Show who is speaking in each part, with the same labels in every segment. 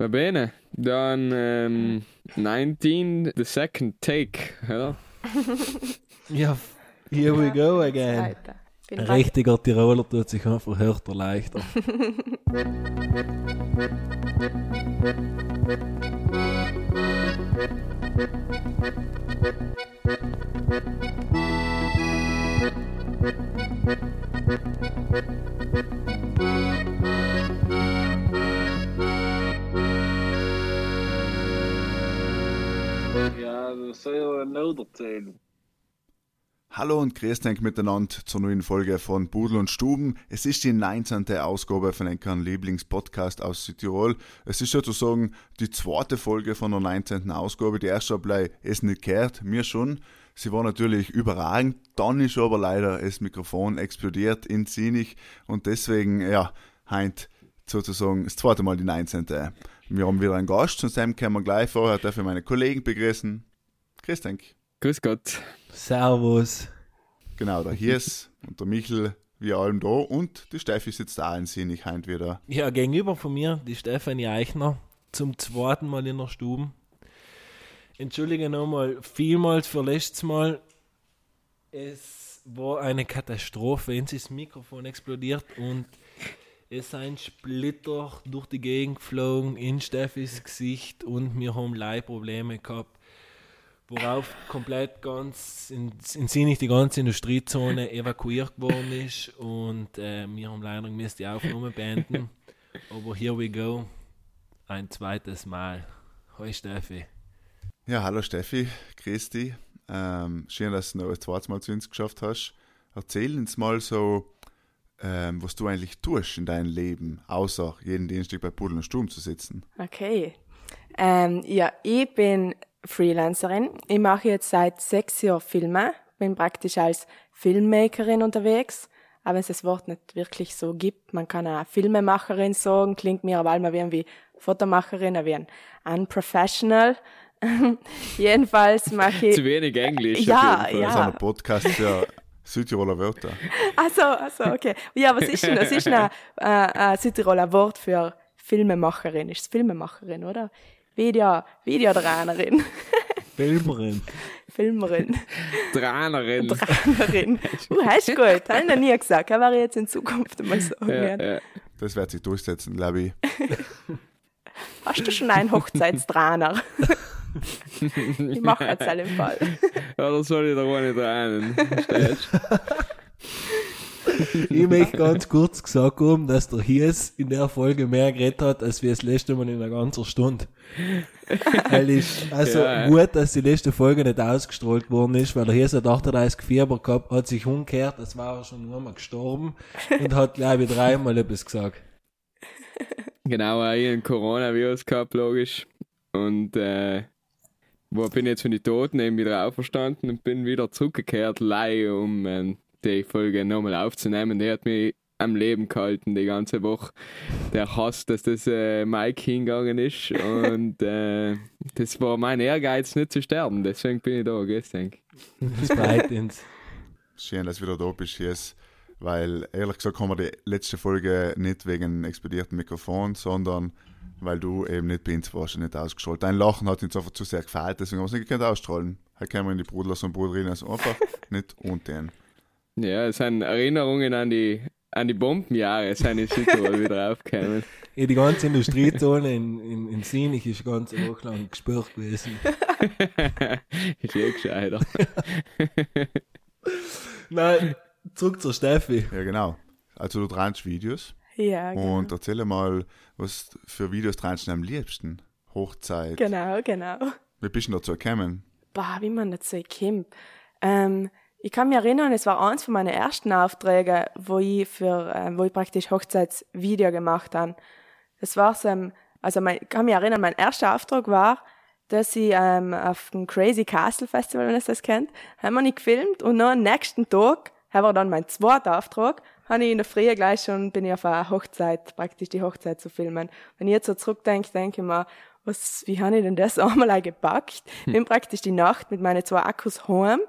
Speaker 1: Va bene, ähm, 19, the second take, oder?
Speaker 2: Ja, here we go again. Ein
Speaker 3: bereit.
Speaker 2: richtiger Tiroler tut sich einfach härter leichter.
Speaker 4: Hallo und grüßt euch miteinander zur neuen Folge von Budel und Stuben. Es ist die 19. Ausgabe von einem Lieblingspodcast aus Südtirol. Es ist sozusagen die zweite Folge von der 19. Ausgabe. Die erste habe es nicht gehört, mir schon. Sie war natürlich überragend, dann ist aber leider das Mikrofon explodiert in Zinich und deswegen, ja, heint sozusagen das zweite Mal die 19. Wir haben wieder einen Gast, zu dem können wir gleich vorher ich meine Kollegen begrüßen. Grüß dich.
Speaker 1: Grüß Gott.
Speaker 2: Servus.
Speaker 4: Genau, der Hirs und der Michel, wir allem da und die Steffi sitzt auch in Sinnig heint wieder.
Speaker 2: Ja, gegenüber von mir, die Stefanie Eichner, zum zweiten Mal in der Stube. Entschuldige nochmal vielmals für letztes Mal. Es war eine Katastrophe, wenn das Mikrofon explodiert und es sind Splitter durch die Gegend geflogen in Steffis Gesicht und wir haben Leihprobleme gehabt. Worauf komplett ganz in, in Sinnig die ganze Industriezone evakuiert worden ist und äh, wir haben leider müssen die Aufnahme beenden. Aber here we go. Ein zweites Mal. Hoi Steffi.
Speaker 4: Ja, hallo Steffi, grüß dich. Ähm, schön, dass du noch ein zweites Mal zu uns geschafft hast. Erzähl uns mal so, ähm, was du eigentlich tust in deinem Leben, außer jeden Dienstag bei Pudel und Sturm zu sitzen.
Speaker 3: Okay. Ähm, ja, ich bin Freelancerin. Ich mache jetzt seit sechs Jahren Filme. Bin praktisch als Filmmakerin unterwegs. Aber wenn es das Wort nicht wirklich so gibt, man kann auch Filmemacherin sagen, klingt mir aber immer wie Fotomacherin, wie ein Unprofessional. Jedenfalls mache ich.
Speaker 1: Zu wenig Englisch.
Speaker 3: Ja,
Speaker 1: auf jeden Fall.
Speaker 4: Das ist
Speaker 3: ja.
Speaker 4: ein Podcast für Südtiroler Wörter.
Speaker 3: Also, also, okay. Ja, was ist denn das? ist ein, äh, ein Südtiroler Wort für Filmemacherin. Ist es Filmemacherin, oder? Video, Videodrahnerin.
Speaker 2: Filmerin.
Speaker 3: Filmerin.
Speaker 1: Trainerin.
Speaker 3: Drahnerin. Uh, hast du gut. Habe ich noch nie gesagt. Aber ich jetzt in Zukunft mal sagen
Speaker 1: Ja,
Speaker 3: werden.
Speaker 1: ja.
Speaker 4: Das wird sich durchsetzen, glaube ich.
Speaker 3: Hast du schon einen Hochzeitsdrahner? ich mache jetzt alle im Fall.
Speaker 1: Oder soll ich da ohne Tränen? Verstehst
Speaker 2: Ich möchte ganz kurz gesagt haben, dass der Hies in der Folge mehr geredet hat, als wir das letzte Mal in einer ganzen Stunde. Weil ich, also
Speaker 1: Ja.
Speaker 2: gut, dass die letzte Folge nicht ausgestrahlt worden ist, weil der Hies hat 38 Fieber gehabt, hat sich umgekehrt, das war er schon einmal gestorben und hat, glaube ich, dreimal etwas gesagt.
Speaker 1: Genau, ein Coronavirus gehabt, logisch. Und äh, wo bin ich jetzt von den Toten eben wieder auferstanden und bin wieder zurückgekehrt, live, um ähm, die Folge nochmal aufzunehmen. Der hat mich am Leben gehalten die ganze Woche. Der Hass, dass das äh, Mike hingegangen ist. Und äh, das war mein Ehrgeiz, nicht zu sterben. Deswegen bin ich da, gehst denk.
Speaker 2: Das freut uns.
Speaker 4: Schön, dass du wieder da bist, Hirs. Weil, ehrlich gesagt, haben wir die letzte Folge nicht wegen explodierten Mikrofon, sondern weil du eben nicht bei uns warst und nicht ausgestrahlt. Dein Lachen hat uns einfach zu sehr gefällt, deswegen haben wir es nicht gekannt ausstrahlen. Heute können wir in die Brudlers und Bruderinnen also einfach nicht unten.
Speaker 1: Ja, es sind Erinnerungen an die, an die Bombenjahre, sind in Südtirol wieder aufgekommen.
Speaker 2: Ja, die ganze Industriezone in, in, in Sinich ist ganz lang gesperrt gewesen.
Speaker 1: ist eh gescheiter.
Speaker 2: Nein, zurück zur Steffi.
Speaker 4: Ja, genau. Also du trennst Videos
Speaker 3: Ja, genau.
Speaker 4: und erzähl mal, was für Videos trennst du am liebsten? Hochzeit.
Speaker 3: Genau, genau.
Speaker 4: Wie bist du dazu gekommen?
Speaker 3: Boah, wie man dazu kommt. Ähm, ich kann mich erinnern, es war eins von meinen ersten Aufträgen, wo ich für, ähm, wo ich praktisch Hochzeitsvideo gemacht habe. Das war so, ähm, also mein, ich kann mich erinnern, mein erster Auftrag war, dass ich ähm, auf dem Crazy Castle Festival, wenn ihr das kennt, haben wir nicht gefilmt und noch am nächsten Tag, das war dann mein zweiter Auftrag, habe ich in der Früh gleich schon, bin ich auf einer Hochzeit, praktisch die Hochzeit zu filmen. Wenn ich jetzt so zurückdenke, denke ich mir, was, wie habe ich denn das einmal gepackt? Bin praktisch die Nacht mit meinen zwei Akkus heim,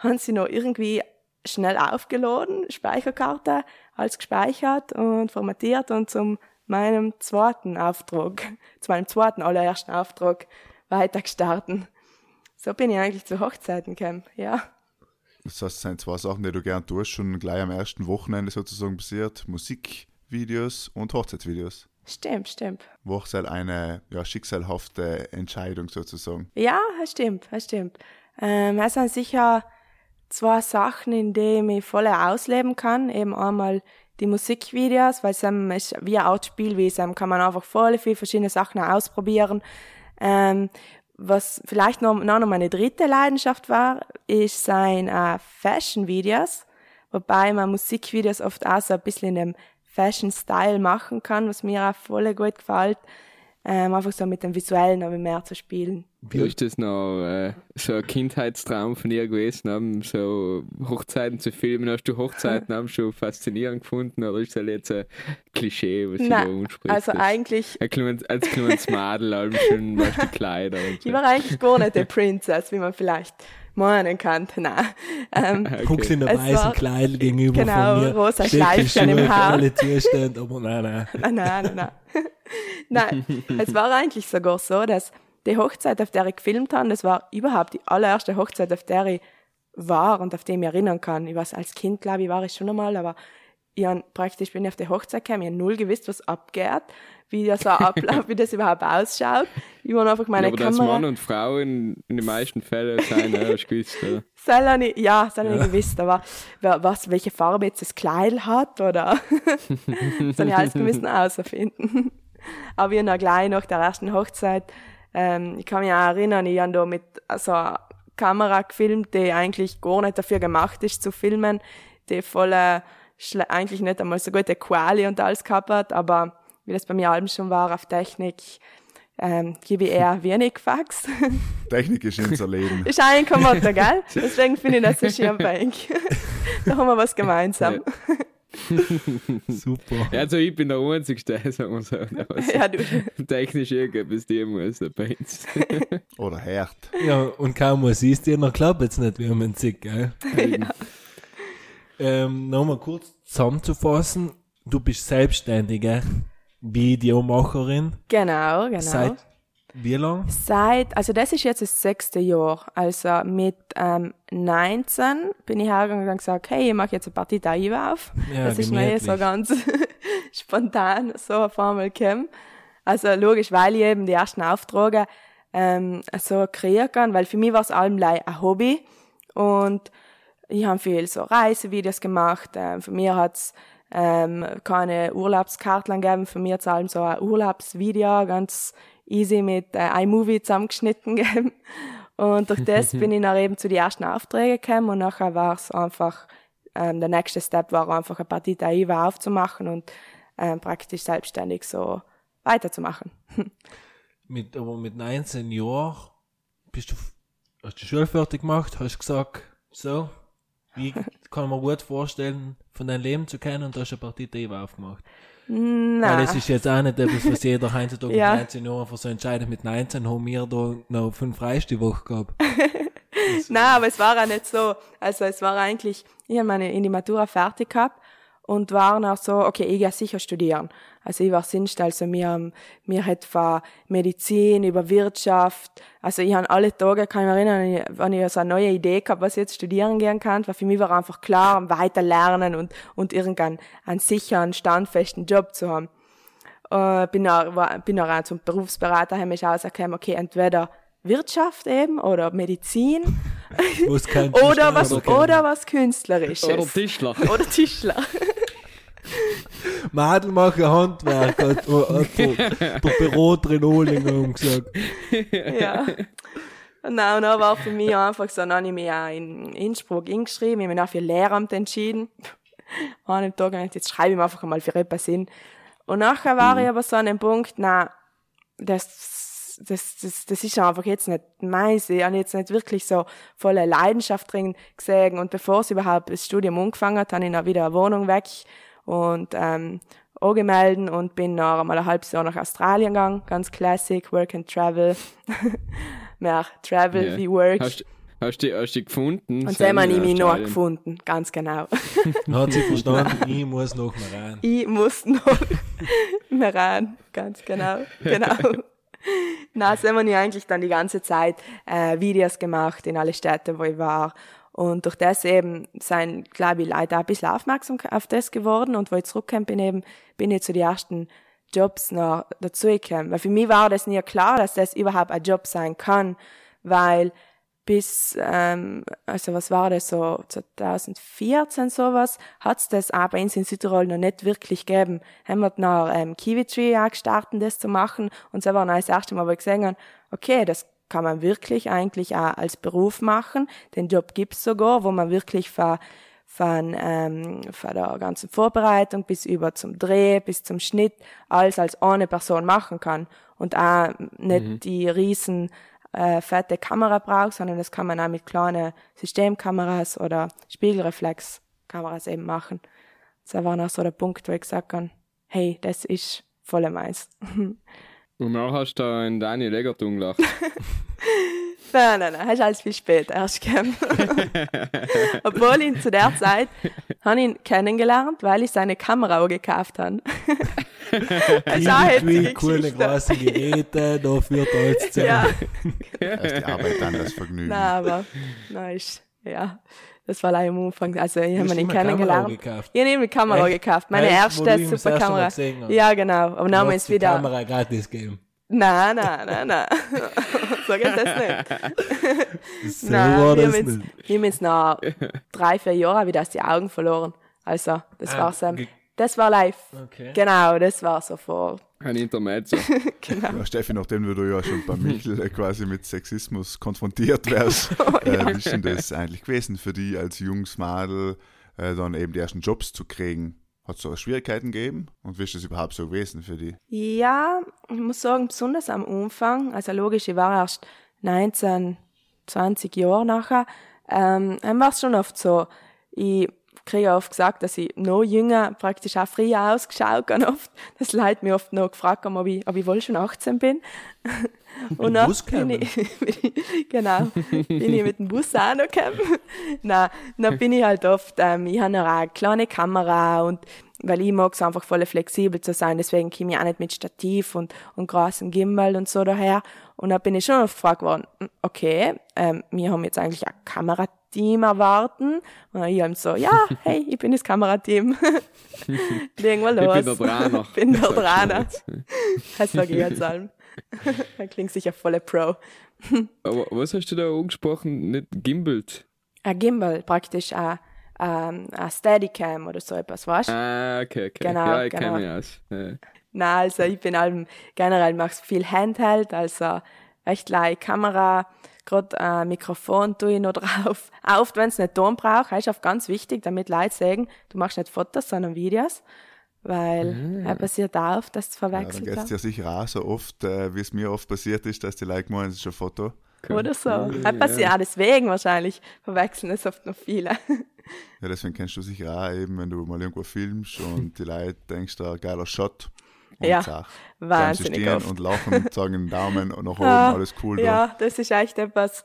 Speaker 3: haben sie noch irgendwie schnell aufgeladen, Speicherkarte, alles gespeichert und formatiert und zum meinem zweiten Auftrag, zu meinem zweiten allerersten Auftrag weiter gestartet. So bin ich eigentlich zu Hochzeiten gekommen, ja.
Speaker 4: Das heißt, es sind zwei Sachen, die du gern tust, schon gleich am ersten Wochenende sozusagen passiert. Musikvideos und Hochzeitsvideos.
Speaker 3: Stimmt, stimmt.
Speaker 4: Hochzeit eine ja, schicksalhafte Entscheidung sozusagen.
Speaker 3: Ja, das stimmt, das stimmt. Ähm, es sind sicher zwei Sachen, in denen ich voll ausleben kann. Eben einmal die Musikvideos, weil es ist wie eine Art Spielwiese, kann man einfach voll viele verschiedene Sachen ausprobieren. Ähm, was vielleicht noch, noch meine dritte Leidenschaft war, ist sein äh, Fashion-Videos, wobei man Musikvideos oft auch so ein bisschen in dem Fashion-Style machen kann, was mir auch voll gut gefällt. Ähm, einfach so mit dem Visuellen noch mehr zu spielen.
Speaker 1: Wie ist das noch äh, so ein Kindheitstraum von dir gewesen, haben so Hochzeiten zu filmen? Hast du Hochzeiten haben schon faszinierend gefunden oder ist das jetzt ein Klischee, was
Speaker 3: Nein,
Speaker 1: du da unsprichst?
Speaker 3: Also eigentlich,
Speaker 1: kleines, als kleines Madel, allem weißt, du, die Kleider und so.
Speaker 3: ich war eigentlich gar nicht der Princess, wie man vielleicht meinen kann. Nein. Ähm,
Speaker 2: Guckst in der
Speaker 3: Es
Speaker 2: weißen
Speaker 3: war-
Speaker 2: Kleid gegenüber
Speaker 3: Genau,
Speaker 2: von mir.
Speaker 3: rosa
Speaker 2: Schicke
Speaker 3: Schleifchen im Haar.
Speaker 2: alle Zustände, aber nein, nein.
Speaker 3: Nein, nein, nein. Nein, es war eigentlich sogar so, dass die Hochzeit, auf der ich gefilmt habe, das war überhaupt die allererste Hochzeit, auf der ich war und auf die ich mich erinnern kann. Ich weiß, als Kind, glaube ich, war ich schon einmal, aber ich hab praktisch bin ich auf die Hochzeit gekommen, ich habe null gewusst, was abgeht, wie das so abläuft, wie das überhaupt ausschaut. Ich war einfach meine
Speaker 1: aber dass
Speaker 3: Kamera.
Speaker 1: Mann und Frau in, in den meisten Fällen sein, ja, du gewusst, oder?
Speaker 3: Soll nicht, ja, soll er nicht gewusst, aber was, welche Farbe jetzt das Kleid hat, oder? soll ich alles müssen herausfinden. aber ich habe gleich nach der ersten Hochzeit, ähm, ich kann mich auch erinnern, ich habe da mit so einer Kamera gefilmt, die eigentlich gar nicht dafür gemacht ist zu filmen, die voll, äh, eigentlich nicht einmal so gute Quali und alles gehabt hat, aber wie das bei mir allem schon war auf Technik, ähm, gebe ich eher wenig Fax.
Speaker 4: Technik ist unser Leben.
Speaker 3: Ist ein Kommando, gell? Deswegen finde ich das so schön bank. da haben wir was gemeinsam.
Speaker 2: Super.
Speaker 1: Ja, also ich bin der Einzige, sagen wir so,
Speaker 3: Ja, du.
Speaker 1: technisch irgendwas die muss bei uns.
Speaker 4: Oder Herd.
Speaker 2: Ja, und kaum was siehst du, noch klappt jetzt nicht, wie man sieht, gell? Ähm, Nochmal kurz zusammenzufassen. Du bist selbstständige Videomacherin.
Speaker 3: Genau, genau.
Speaker 2: Seit wie lang?
Speaker 3: Seit, also das ist jetzt das sechste Jahr. Also mit ähm, 19 bin ich hergegangen und gesagt, hey, ich mache jetzt eine Partie Daiva auf.
Speaker 2: Ja,
Speaker 3: das ist mir eh so ganz spontan so auf einmal gekommen. Also logisch, weil ich eben die ersten Aufträge ähm, so kreieren kann, weil für mich war es allem ein Hobby und ich habe viel so Reisevideos gemacht. Ähm, für mir hat's ähm, keine Urlaubskarten gegeben. Für mir hat's allem so ein Urlaubsvideo, ganz easy mit äh, iMovie zusammengeschnitten gegeben. Und durch das bin ich dann eben zu den ersten Aufträgen gekommen und nachher war es einfach, ähm, der nächste Step war einfach eine Partita IVA aufzumachen und ähm, praktisch selbstständig so weiterzumachen.
Speaker 2: Mit, aber mit 19 Jahren bist du, hast du die Schule fertig gemacht, hast gesagt, so, wie kann man gut vorstellen, von deinem Leben zu kennen und hast eine Partie TV aufgemacht. Weil
Speaker 3: Nein.
Speaker 2: es ist jetzt auch nicht etwas, was jeder heutzutage
Speaker 3: Ja.
Speaker 2: mit 19 Jahren einfach so entscheidet. Mit 19 haben wir da noch fünf Freiste die Woche gehabt.
Speaker 3: Nein, aber es war auch nicht so. Also es war eigentlich, ich habe meine in die Matura fertig gehabt und war auch so, okay, ich gehe sicher studieren. Also ich war sinnst, also mir, haben- mir hat von Medizin über Wirtschaft, also ich habe alle Tage, kann ich mich erinnern, wenn ich so eine neue Idee gehabt, was ich jetzt studieren gehen kann, weil für mich war einfach klar, weiter lernen und, und irgendeinen einen sicheren, standfesten Job zu haben. Äh, bin auch, war, bin auch zum Berufsberater, habe mich ausgekommen, okay, entweder Wirtschaft eben oder Medizin oder was,
Speaker 2: kennt.
Speaker 3: oder was Künstlerisches.
Speaker 1: Oder Tischler.
Speaker 3: Oder Tischler.
Speaker 2: Madel machen Handwerk, hat, hat der, der Büro Oling gesagt.
Speaker 3: ja. Nein, und dann war für mich einfach so, dann habe ich mich auch in Innsbruck eingeschrieben, ich habe mich auch für Lehramt entschieden. An dem Tag gedacht, jetzt schreibe ich mir einfach mal für etwas hin. Und nachher war ich aber so an dem Punkt, na, das, das, das, das ist einfach jetzt nicht meins. Ich habe jetzt nicht wirklich so volle Leidenschaft drin gesehen. Und bevor es überhaupt das Studium angefangen hat, habe ich dann wieder eine Wohnung weg und ähm, angemeldet und bin noch einmal ein halbes Jahr nach Australien gegangen. Ganz classic, Work and Travel. Mehr Travel
Speaker 1: Ja.
Speaker 3: wie Work.
Speaker 1: Hast, Hast du hast du die gefunden?
Speaker 3: Und dann habe ich mich noch gefunden, ganz genau.
Speaker 2: Hat sie verstanden, ich muss noch mal rein.
Speaker 3: Ich muss noch mehr rein, ganz genau, genau. Na, so haben wir eigentlich dann die ganze Zeit äh, Videos gemacht in alle Städte, wo ich war. Und durch das eben sind, glaube ich, Leute auch ein bisschen aufmerksam auf das geworden. Und wo ich zurückgekommen bin, eben, bin ich zu den ersten Jobs noch dazugekommen. Weil für mich war das nie klar, dass das überhaupt ein Job sein kann, weil bis, ähm, also was war das so, 2014 sowas, hat's das auch bei uns in Südtirol noch nicht wirklich gegeben. Haben wir nach ähm, Kiwi Tree auch gestartet, das zu machen. Und so war dann das erste Mal, wo ich gesehen habe, okay, das kann man wirklich eigentlich auch als Beruf machen. Den Job gibt's sogar, wo man wirklich von, von, ähm, von der ganzen Vorbereitung bis über zum Dreh, bis zum Schnitt, alles als eine Person machen kann. Und auch nicht die riesen äh, fette Kamera braucht, sondern das kann man auch mit kleinen Systemkameras oder Spiegelreflexkameras eben machen. Das war noch so der Punkt, wo ich gesagt habe, hey, das ist voll meins.
Speaker 1: Und dann hast du da einen Daniel Eggertung gelacht.
Speaker 3: Nein, nein, nein, hast alles viel später erst gegeben. Obwohl ihn zu der Zeit habe ich ihn kennengelernt, weil ich seine Kamera auch gekauft habe. das ist auch
Speaker 2: Irgendwie coole große Geräte, da führt alles zusammen.
Speaker 3: Ja,
Speaker 4: Da ist die Arbeit dann das Vergnügen.
Speaker 3: nein, aber, nein, ist, ja, das war leider am Anfang, also ich habe
Speaker 2: eine Kamera
Speaker 3: kennengelernt.
Speaker 2: gekauft?
Speaker 3: Ich habe eine Kamera
Speaker 2: Echt?
Speaker 3: gekauft, meine
Speaker 2: Echt?
Speaker 3: Erste Superkamera. Ja, genau, aber dann haben wir
Speaker 2: die
Speaker 3: wieder...
Speaker 2: Kamera gratis gegeben.
Speaker 3: Nein, nein, nein, nein. so geht das nicht.
Speaker 2: So
Speaker 3: Nein,
Speaker 2: war
Speaker 3: wir
Speaker 2: das
Speaker 3: haben, jetzt,
Speaker 2: nicht.
Speaker 3: wir haben jetzt nach drei, vier Jahren wieder aus die Augen verloren. Also, das
Speaker 2: Ah,
Speaker 3: war so,
Speaker 2: ge-
Speaker 3: das war live.
Speaker 2: Okay.
Speaker 3: Genau, das war so vor,
Speaker 1: Ein Intermezzo.
Speaker 3: genau.
Speaker 4: Ja, Steffi, nachdem du ja schon bei Michel äh, quasi mit Sexismus konfrontiert wärst, äh, wie ist denn das eigentlich gewesen für dich als junges Madel, äh, dann eben die ersten Jobs zu kriegen? Hat es da Schwierigkeiten gegeben? Und wie ist das überhaupt so gewesen für dich?
Speaker 3: Ja, ich muss sagen, besonders am Anfang, also logisch, ich war erst 19, 20 Jahre nachher, ähm, dann war es schon oft so, ich kriege oft gesagt, dass ich noch jünger, praktisch auch früher ausgeschaut habe oft, dass Leute mich oft noch gefragt haben, ob ich, ob ich wohl schon 18 bin. Und dann
Speaker 2: Bus
Speaker 3: bin ich, bin ich, genau, bin ich mit dem Bus auch noch gekommen. Nein, dann bin ich halt oft, ähm, ich habe noch eine kleine Kamera und weil ich mag es einfach voll flexibel zu sein, deswegen komme ich auch nicht mit Stativ und, und großem Gimbal und so daher. Und dann bin ich schon gefragt worden, hm, okay, ähm, wir haben jetzt eigentlich ein Kamerateam erwarten. Und ich habe so, ja, hey, ich bin das Kamerateam. Legen wir los.
Speaker 1: Ich bin der Trainer.
Speaker 3: Ich bin der
Speaker 1: jetzt.
Speaker 3: Das sage ich jetzt allem. Dann klingt sicher voller Pro.
Speaker 1: Aber was hast du da angesprochen? Nicht gimbalt?
Speaker 3: Ein Gimbal, praktisch ein, ähm, ein Steadicam oder so etwas, weißt du?
Speaker 1: Ah, okay, okay.
Speaker 3: Genau,
Speaker 1: ja, ich
Speaker 3: genau.
Speaker 1: kenne mich aus. Ja.
Speaker 3: Nein, also ich bin allem, generell mach's viel Handheld, also recht leicht Kamera, gerade äh, Mikrofon tue ich noch drauf. Auch oft, wenn es nicht Ton braucht, ist oft ganz wichtig, damit Leute sagen, du machst nicht Fotos, sondern Videos, weil er passiert auch oft, dass
Speaker 4: Ja, dann
Speaker 3: verwechselt
Speaker 4: geht es
Speaker 3: hast.
Speaker 4: dir sicher auch so oft, äh, wie es mir oft passiert ist, dass die Leute meinen, es ist ein Foto.
Speaker 3: Oder so. Er passiert auch deswegen wahrscheinlich, verwechseln es oft noch viele.
Speaker 4: Ja, deswegen kennst du sicher auch eben, wenn du mal irgendwo filmst und die Leute denkst, da geiler Shot. Und
Speaker 3: Ja,
Speaker 4: zack,
Speaker 3: Wahnsinnig
Speaker 4: stehen
Speaker 3: oft.
Speaker 4: und lachen und sagen einen Daumen und nach oben,
Speaker 3: Ja,
Speaker 4: alles cool da.
Speaker 3: Ja, das ist echt etwas,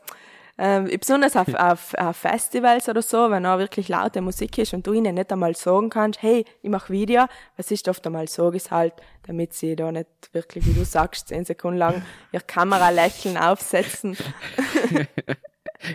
Speaker 3: ähm, besonders auf, auf, auf Festivals oder so, wenn auch wirklich laute Musik ist und du ihnen nicht einmal sagen kannst, hey, ich mache Video, was ist oft einmal so ist halt, damit sie da nicht wirklich, wie du sagst, zehn Sekunden lang ihr Kameralächeln aufsetzen.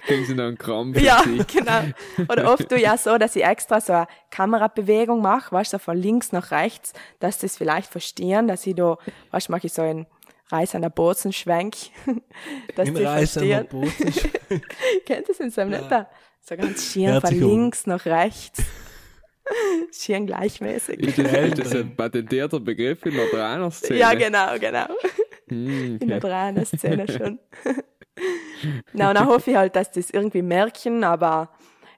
Speaker 1: Kriegen sie noch einen Krampf?
Speaker 3: Ja, genau. Oder oft tue ich auch so, dass ich extra so eine Kamerabewegung mache, weißt du, so von links nach rechts, dass sie es vielleicht verstehen, dass ich da, weißt du, mache ich so einen Reis an der Bozenschwenk, dass
Speaker 2: Im
Speaker 3: die
Speaker 2: der
Speaker 3: verstehen. Kennt ihr es in seinem Netter? So ganz schier von links nach rechts. schier gleichmäßig.
Speaker 1: Ist das, ist das ein patentierter Begriff in der Trainer-Szene?
Speaker 3: Ja, genau, genau.
Speaker 1: Hm,
Speaker 3: In der
Speaker 1: okay.
Speaker 3: Drama-Szene schon. Na, und dann hoffe ich halt, dass die das irgendwie merken, aber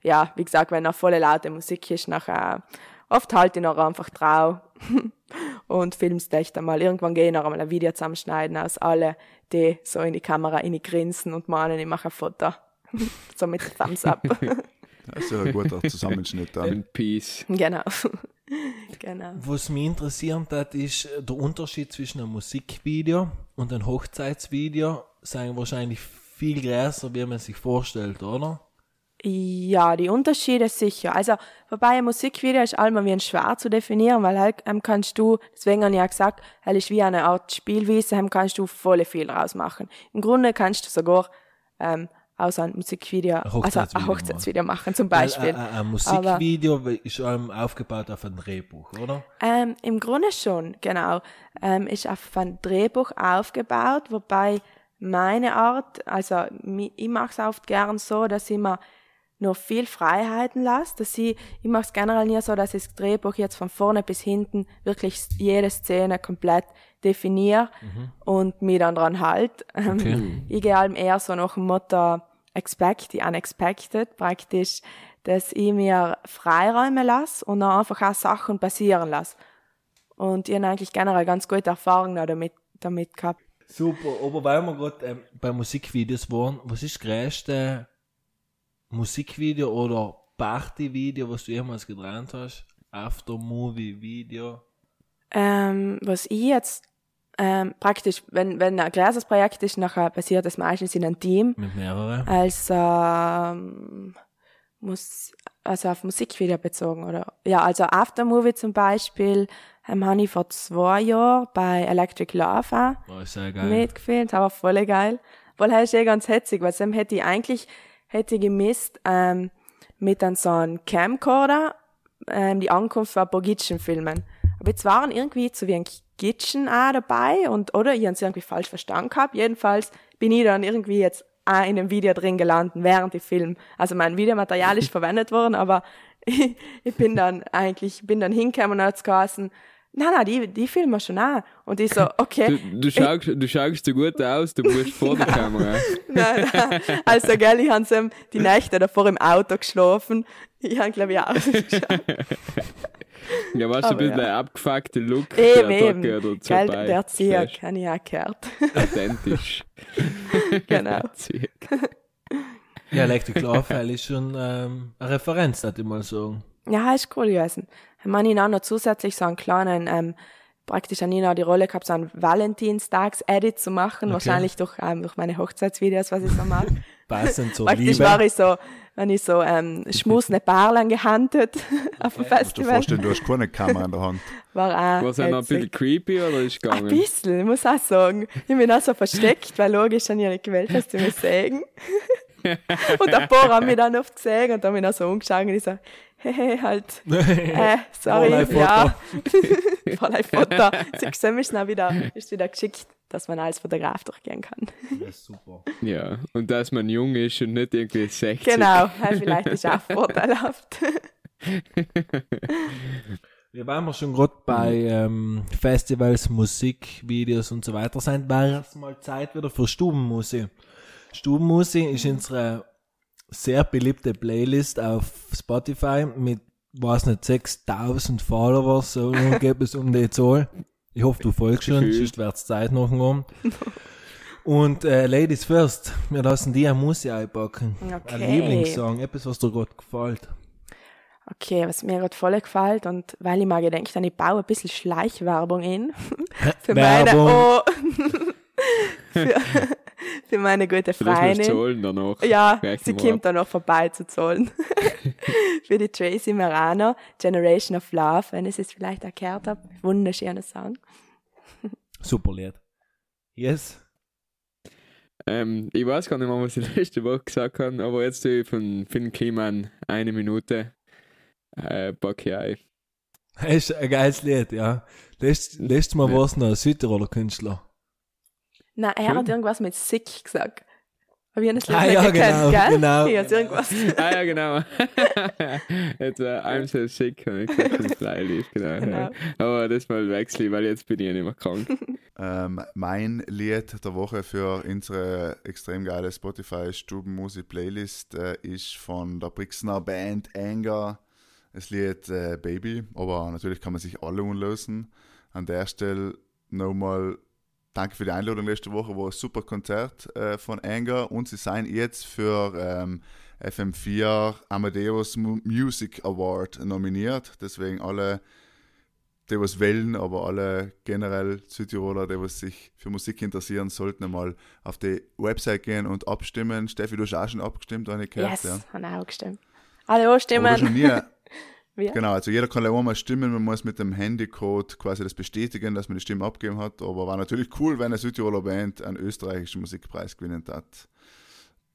Speaker 3: ja, wie gesagt, wenn noch volle laute Musik ist, nachher oft halt ich noch einfach trau und film's echt einmal. Irgendwann gehe ich noch einmal ein Video zusammenschneiden aus alle, die so in die Kamera in grinsen und meinen, ich mache ein Foto. so mit Thumbs up.
Speaker 4: Das ist ja ein guter Zusammenschnitt dann.
Speaker 1: In Peace.
Speaker 3: genau. genau.
Speaker 2: Was mich interessiert hat, ist äh, der Unterschied zwischen einem Musikvideo und einem Hochzeitsvideo. Sagen wahrscheinlich viel größer, wie man sich vorstellt, oder?
Speaker 3: Ja, die Unterschiede sicher. Also, wobei ein Musikvideo ist allem wie ein schwer zu definieren, weil halt, ähm, kannst du, deswegen habe ich ja gesagt, halt ist wie eine Art Spielwiese, ähm, kannst du voll viel rausmachen. Im Grunde kannst du sogar, ähm, aus einem Musikvideo,
Speaker 2: Ein
Speaker 3: also
Speaker 2: Hochzeitsvideo
Speaker 3: ein Hochzeitsvideo machen, zum Beispiel.
Speaker 2: Weil, äh, ein Musikvideo ist allem aufgebaut auf ein Drehbuch, oder?
Speaker 3: Ähm, Im Grunde schon, genau. Ähm, ist auf ein Drehbuch aufgebaut, wobei meine Art, also ich mache es oft gern so, dass ich mir nur viel Freiheiten lasse, dass ich, ich mache es generell nie so, dass ich das Drehbuch jetzt von vorne bis hinten wirklich jede Szene komplett definiere und mich dann dran halt.
Speaker 2: Okay.
Speaker 3: Ich gehe allem eher so nach dem Motto expect the unexpected, praktisch, dass ich mir Freiräume lasse und dann einfach auch Sachen passieren lasse. Und ich habe eigentlich generell ganz gute Erfahrungen damit, damit gehabt.
Speaker 2: Super, aber weil wir gerade ähm, bei Musikvideos waren, was ist das größte Musikvideo oder Partyvideo, was du jemals gedreht hast? After-Movie-Video?
Speaker 3: Ähm, was ich jetzt ähm, praktisch, wenn, wenn ein kleines Projekt ist, nachher passiert das meistens in einem Team.
Speaker 2: Mit mehreren?
Speaker 3: als ähm, muss, also auf Musikvideo bezogen, oder? Ja, also Aftermovie zum Beispiel ähm, habe ich vor zwei Jahren bei Electric Love auch
Speaker 2: Oh, sehr geil.
Speaker 3: mitgefilmt, aber voll geil. Weil er ist eh ganz hetzig, weil dann hätte ich eigentlich, hätte ich gemisst, ähm, mit einem so einem Camcorder, ähm, die Ankunft von ein paar Gitschen-Filmen. Aber jetzt waren irgendwie zu wie ein Gitschen auch dabei und, oder ich habe es irgendwie falsch verstanden gehabt. Jedenfalls bin ich dann irgendwie jetzt auch in einem Video drin gelandet, während ich Film. Also mein Videomaterial ist verwendet worden, aber ich, ich bin dann eigentlich, bin dann hingekommen und hat's geheißen, nein, nein, die, die filmen wir schon auch. Und ich so, okay.
Speaker 1: Du, du, schaust, du schaust so gut aus, du musst vor der Kamera.
Speaker 3: Nein, nein. Also, gell, ich habe so die Nächte davor im Auto geschlafen. Ich habe, glaube ich, auch.
Speaker 1: Ja, warst du ein bisschen
Speaker 3: ja.
Speaker 1: der abgefuckte Look,
Speaker 3: Eben,
Speaker 1: der
Speaker 3: eben. Gell,
Speaker 1: bei
Speaker 3: der Erzieher,
Speaker 1: hast.
Speaker 3: habe ich auch gehört.
Speaker 1: Authentisch.
Speaker 3: genau.
Speaker 2: Ja, Electric Love ist schon ähm, eine Referenz, würde ich mal sagen.
Speaker 3: Ja, ist cool gewesen. Ich meine, ich noch zusätzlich so einen kleinen, ähm, praktisch an Nina die Rolle gehabt, so einen Valentinstags-Edit zu machen.
Speaker 2: Okay.
Speaker 3: Wahrscheinlich durch, ähm, durch meine Hochzeitsvideos, was ich so mache.
Speaker 2: Passend zur
Speaker 3: praktisch
Speaker 2: Liebe.
Speaker 3: war ich so, wenn ich so, ähm, schmusende Perlen gehandelt auf dem
Speaker 4: Musst du dir
Speaker 3: Festival.
Speaker 4: vorstellen, du hast keine Kamera in der Hand.
Speaker 3: War auch
Speaker 1: War es noch ein bisschen creepy oder ist
Speaker 3: Ein
Speaker 1: gegangen?
Speaker 3: bisschen, ich muss auch sagen. Ich bin auch so versteckt, weil logisch habe ich ja nicht gewählt, dass die mich sehen. und ein paar haben mich dann oft gesehen und haben mich dann so umgeschaut und ich so, hey, halt, äh, sorry, ja. Vorleih Foto. Sie sehen mich dann wieder, ist wieder geschickt, dass man als Fotograf durchgehen kann.
Speaker 2: Ja, super.
Speaker 1: Ja, und dass man jung ist und nicht irgendwie 60.
Speaker 3: Genau, ja, vielleicht ist auch vorteilhaft.
Speaker 2: Ja, weil wir schon gerade bei ähm, Festivals, Musikvideos und so weiter sind, wäre es mal Zeit wieder für Stubenmusik. Stubenmusik ist unsere sehr beliebte Playlist auf Spotify mit, weiß nicht, 6000 Followers, so geht es um die Zahl. Ich hoffe, du folgst schon, sonst wird es Zeit noch um. Und äh, Ladies first, wir lassen die eine Musik einpacken. Ein
Speaker 3: Okay.
Speaker 2: Lieblingssong, etwas, was dir gerade gefällt.
Speaker 3: Okay, was mir gerade voll gefällt und weil ich mal gedacht habe, ich baue ein bisschen Schleichwerbung in für meine,
Speaker 2: Werbung.
Speaker 3: oh, für, für meine gute Freundin.
Speaker 1: zahlen danach.
Speaker 3: Ja, sie kommt dann noch vorbei zu zahlen. für die Tracy Marano, Generation of Love, wenn ich es vielleicht gehört habe. Wunderschöner Song.
Speaker 2: Super Lied. Yes.
Speaker 1: Ähm, ich weiß gar nicht mehr, was ich letzte Woche gesagt habe, aber jetzt tue ich von Finn Kliman eine Minute äh, pack ich ein.
Speaker 2: Das ist ein geiles Lied, ja. Letzt, letztes Mal
Speaker 1: Ja.
Speaker 2: war es noch ein Südtiroler Künstler.
Speaker 3: Nein, er
Speaker 1: Schön.
Speaker 3: hat irgendwas mit Sick gesagt. Aber ich habe das Lied
Speaker 2: Ah,
Speaker 3: nicht
Speaker 2: ja,
Speaker 3: gekannt,
Speaker 2: genau,
Speaker 3: gell?
Speaker 2: genau,
Speaker 3: Ich
Speaker 2: genau.
Speaker 3: irgendwas.
Speaker 1: ah ja, genau. jetzt äh, I'm so sick, habe ich gesagt, das Flyleaf, genau.
Speaker 3: Genau.
Speaker 1: Ja. Aber das mal wechsle ich, weil jetzt bin ich ja nicht mehr krank.
Speaker 4: Ähm, mein Lied der Woche für unsere extrem geile Spotify Stubenmusik Playlist äh, ist von der Brixner Band Anger. Das Lied äh, Baby, aber natürlich kann man sich alle unlösen. An der Stelle nochmal danke für die Einladung letzte Woche, war ein super Konzert äh, von Anger und sie seien jetzt für ähm, FM4 Amadeus Mu- Music Award nominiert. Deswegen alle die was wählen, aber alle generell Südtiroler, die was sich für Musik interessieren, sollten einmal auf die Website gehen und abstimmen. Steffi, du hast auch schon abgestimmt, ich gehört.
Speaker 3: Yes,
Speaker 4: ja.
Speaker 3: habe auch gestimmt. Alle
Speaker 4: Aber
Speaker 3: Ja.
Speaker 4: Genau, also jeder kann einmal stimmen, man muss mit dem Handycode quasi das bestätigen, dass man die Stimme abgegeben hat. Aber war natürlich cool, wenn eine Südtiroler Band einen österreichischen Musikpreis gewinnen hat.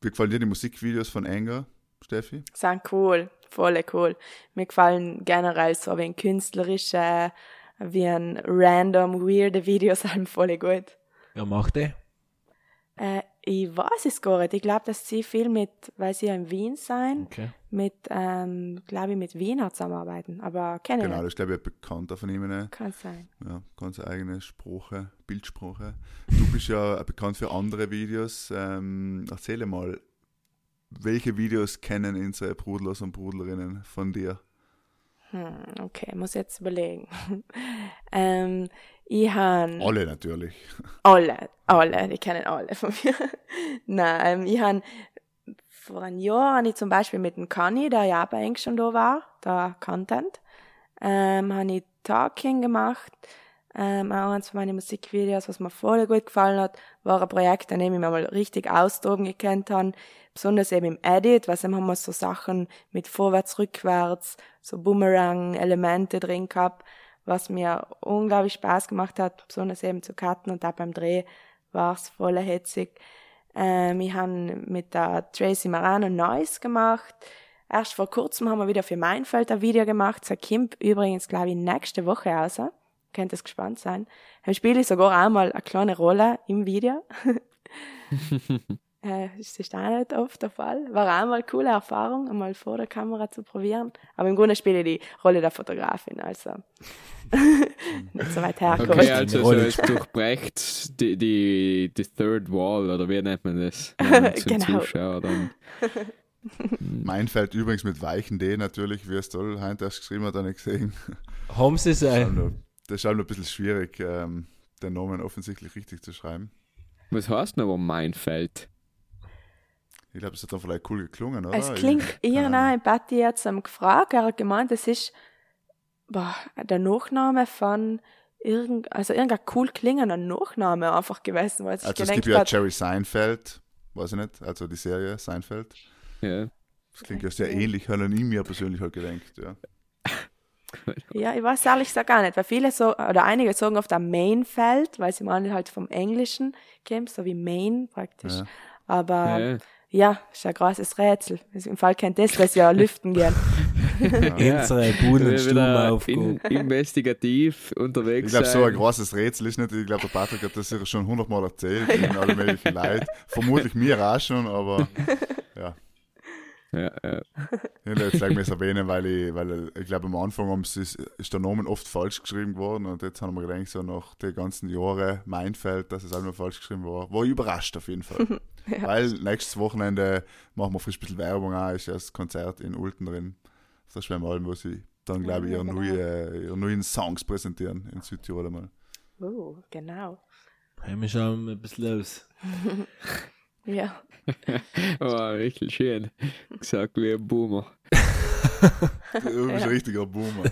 Speaker 4: Wie gefallen dir die Musikvideos von Anger, Steffi?
Speaker 3: Sind cool, voll cool. Mir gefallen generell so wie ein künstlerische, wie ein random, weirde Videos sind voll gut.
Speaker 2: Wer macht die?
Speaker 3: Äh, ich weiß es gar nicht. Ich glaube, dass sie viel mit, weil sie ja in Wien sein,
Speaker 2: Okay.
Speaker 3: mit, ähm, glaube ich, mit Wiener zusammenarbeiten. Aber kenne
Speaker 4: Genau,
Speaker 3: ich
Speaker 4: das ist glaube ich ein bekannter von ihm. Ne?
Speaker 3: Kann sein.
Speaker 4: Ja, ganz eigene Sprache, Bildsprache. Du bist ja bekannt für andere Videos. Ähm, erzähle mal, welche Videos kennen unsere Brudlers und Brudlerinnen von dir?
Speaker 3: Hm, okay, muss jetzt überlegen. ähm, ich habe
Speaker 4: Alle natürlich.
Speaker 3: alle, alle, die kennen alle von mir. Nein, ich habe vor einem Jahr habe ich zum Beispiel mit dem Kani, der ja bei schon da war, da Content, ähm, habe ich Talking gemacht. Ähm, auch eins von meinen Musikvideos, was mir voll gut gefallen hat, war ein Projekt, an dem ich mir mal richtig austoben gekannt habe. Besonders eben im Edit, weil dann haben wir so Sachen mit vorwärts, rückwärts, so Boomerang-Elemente drin gehabt, was mir unglaublich Spaß gemacht hat, besonders eben zu cutten und auch beim Dreh war es voll hitzig. Ähm, ich habe mit der Tracy Marano Noise gemacht. Erst vor kurzem haben wir wieder für Meinfeld ein Video gemacht. Das kommt übrigens, glaube ich, nächste Woche raus. Könnt ihr gespannt sein. Dann spiele ich sogar auch mal eine kleine Rolle im Video. äh, das ist auch nicht oft der Fall. War auch mal eine coole Erfahrung, einmal vor der Kamera zu probieren. Aber im Grunde spiele ich die Rolle der Fotografin, also nicht so weit herkommt.
Speaker 1: Okay, also so, es durchbrecht die, die, die Third Wall, oder wie nennt man das?
Speaker 3: Genau.
Speaker 1: Zuschauer dann.
Speaker 4: Mein fällt übrigens mit weichen D natürlich, wie es toll Heinz geschrieben hat, habe ich gesehen.
Speaker 2: Haben sie
Speaker 4: ist nur- das ist halt ein bisschen schwierig, ähm, den Namen offensichtlich richtig zu schreiben.
Speaker 1: Was heißt denn aber Meinfeld?
Speaker 4: Ich glaube, das hat dann vielleicht cool geklungen, oder?
Speaker 3: Es klingt
Speaker 4: Ich-
Speaker 3: eher nach, ich Patti jetzt am gefragt, er hat gemeint, es ist boah, der Nachname von irgend, also irgendein cool klingender Nachname einfach gewesen, weil
Speaker 4: Also es gibt ja
Speaker 3: hat,
Speaker 4: Jerry Seinfeld, weiß ich nicht, also die Serie Seinfeld.
Speaker 1: Ja.
Speaker 4: Das klingt ja sehr ähnlich, habe ich mir persönlich halt gedacht, ja.
Speaker 3: Ja, ich weiß ehrlich gesagt gar nicht, weil viele so, oder einige sagen oft am Mainfeld, weil sie meinen halt vom Englischen kommt, so wie Main praktisch.
Speaker 4: Ja.
Speaker 3: Aber
Speaker 1: Ja.
Speaker 3: ja, ist ein großes Rätsel. Im Fall kennt das, weil sie ja lüften gehen.
Speaker 2: Unsere Stubenaufgabe.
Speaker 1: investigativ unterwegs
Speaker 4: Ich glaube, so ein großes Rätsel ist nicht. Ich glaube, der Patrick hat das sicher schon hundertmal erzählt in alle möglichen Leute. Vermutlich mir auch schon, aber ja.
Speaker 1: Ja, ja.
Speaker 4: Jetzt gleich mal erwähnen, weil ich, weil ich glaube, am Anfang haben sie, ist der Name oft falsch geschrieben worden und jetzt haben wir gedacht, so nach den ganzen Jahren Meinfeld, dass es einmal falsch geschrieben war. War ich überrascht auf jeden Fall. Weil nächstes Wochenende machen wir frisch ein bisschen Werbung auch, ist ja das Konzert in Ulten drin. Auf der Schwemmhalm, wo sie dann, glaube ich, ihre,
Speaker 3: Ja, genau.
Speaker 4: neue, ihre neuen Songs präsentieren in Südtirol einmal.
Speaker 3: Oh, genau.
Speaker 2: Hey, wir schauen ein bisschen aus.
Speaker 3: Ja.
Speaker 1: Oh, richtig schön. Gesagt wie ein Boomer.
Speaker 4: Du bist ein richtiger Boomer.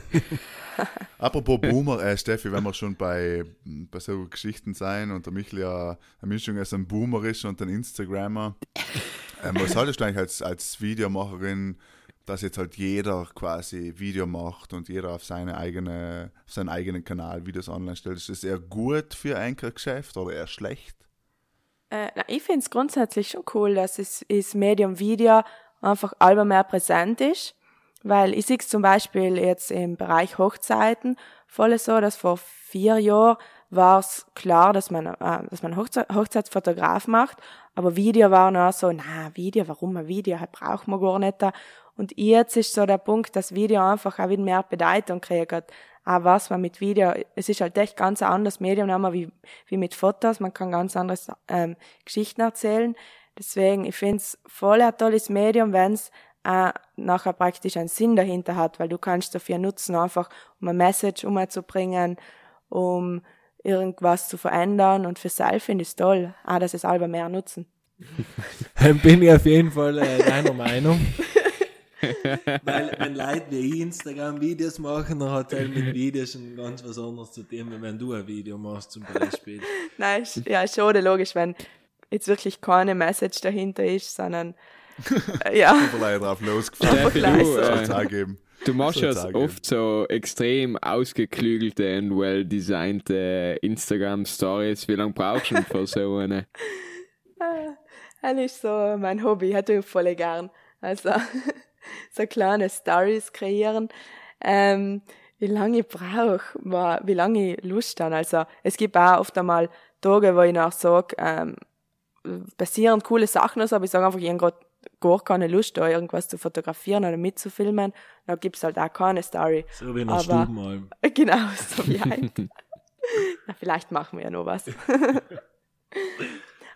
Speaker 4: Apropos Boomer, äh, Steffi, wenn wir schon bei, bei so Geschichten sein und der Michel ja eine Mischung aus einem Boomer ist und ein Instagrammer, ähm, was haltest du eigentlich als, als Videomacherin, dass jetzt halt jeder quasi Video macht und jeder auf, seine eigene, auf seinen eigenen Kanal Videos online stellt? Ist das eher gut für ein Geschäft oder eher schlecht?
Speaker 3: Äh, ich finde es grundsätzlich schon cool, dass es das Medium Video einfach allmer mehr präsent ist. Weil ich sehe es zum Beispiel jetzt im Bereich Hochzeiten voll so, dass vor vier Jahren war es klar, dass man, äh, dass man Hochze Hochzeitsfotograf macht, aber Video war noch so, na, Video, warum ein Video, das braucht man gar nicht. Und jetzt ist so der Punkt, dass Video einfach auch wieder mehr Bedeutung kriegt. Auch was man mit Video, es ist halt echt ganz ein anderes Medium nochmal wie, wie mit Fotos, man kann ganz anderes ähm, Geschichten erzählen. Deswegen, ich finde es voll ein tolles Medium, wenn es äh, nachher praktisch einen Sinn dahinter hat, weil du kannst dafür nutzen, einfach um eine Message umzubringen, um irgendwas zu verändern und für selbst finde ich es toll, auch dass es alle mehr nutzen.
Speaker 2: Bin ich auf jeden Fall äh, deiner Meinung. Weil wenn Leute wie Instagram-Videos machen, dann hat halt mit Videos schon ganz was anderes zu tun, wenn du ein Video machst zum Beispiel.
Speaker 3: Nein, ist, ja, ist schon logisch, wenn jetzt wirklich keine Message dahinter ist, sondern äh, ja.
Speaker 4: Überall drauf losgefahren.
Speaker 3: Einfach
Speaker 1: du, äh. Du machst ja oft so extrem ausgeklügelte und well-designte Instagram-Stories. Wie lange brauchst du denn für so eine?
Speaker 3: Das ist so mein Hobby, hätte ich voll gern. Also, so kleine Stories kreieren. Ähm, wie lange ich brauche, wie lange ich Lust habe. Also, es gibt auch oft einmal Tage, wo ich nach sage, ähm, passieren coole Sachen, also, aber ich sage einfach, ich habe gerade gar keine Lust, da irgendwas zu fotografieren oder mitzufilmen. Da gibt's halt auch keine Story.
Speaker 2: So wie in
Speaker 3: Aber-
Speaker 2: Stubenalm.
Speaker 3: Genau, so wie heute. Na, vielleicht machen wir ja noch was.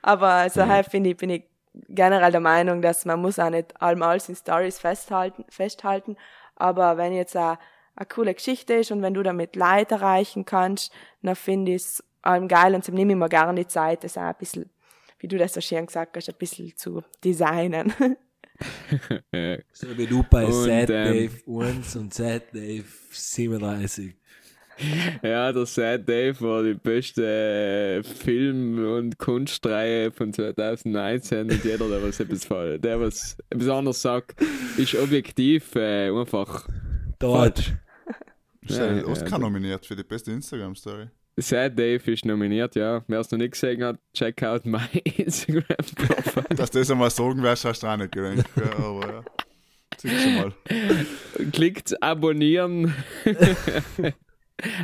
Speaker 3: Aber also halt finde ich, bin ich generell der Meinung, dass man muss auch nicht allem alles in Stories festhalten, festhalten. Aber wenn jetzt eine, eine coole Geschichte ist und wenn du damit Leute erreichen kannst, dann finde ich es allem geil und so nehme ich mir gerne die Zeit, das auch ein bisschen, wie du das so schön gesagt hast, ein bisschen zu designen.
Speaker 2: So wie du bei Sad
Speaker 1: ähm,
Speaker 2: Dave 1 und Sad Dave 37.
Speaker 1: ja, der Sad Dave war die beste äh, Film- und Kunstreihe von 2019 und jeder, der was etwas, fa- der was etwas anderes sagt, ist objektiv äh, einfach
Speaker 2: Dort.
Speaker 4: Ist
Speaker 1: Ja,
Speaker 4: ja, Oscar
Speaker 1: ja.
Speaker 4: nominiert für die beste Instagram-Story.
Speaker 1: Sad Dave ist nominiert, ja. Wer es noch nicht gesehen hat, check out my Instagram-Profile.
Speaker 4: Dass das einmal sagen wärst, hast du auch nicht gedacht. Ja, aber ja. Siehst du mal.
Speaker 1: Klickt abonnieren.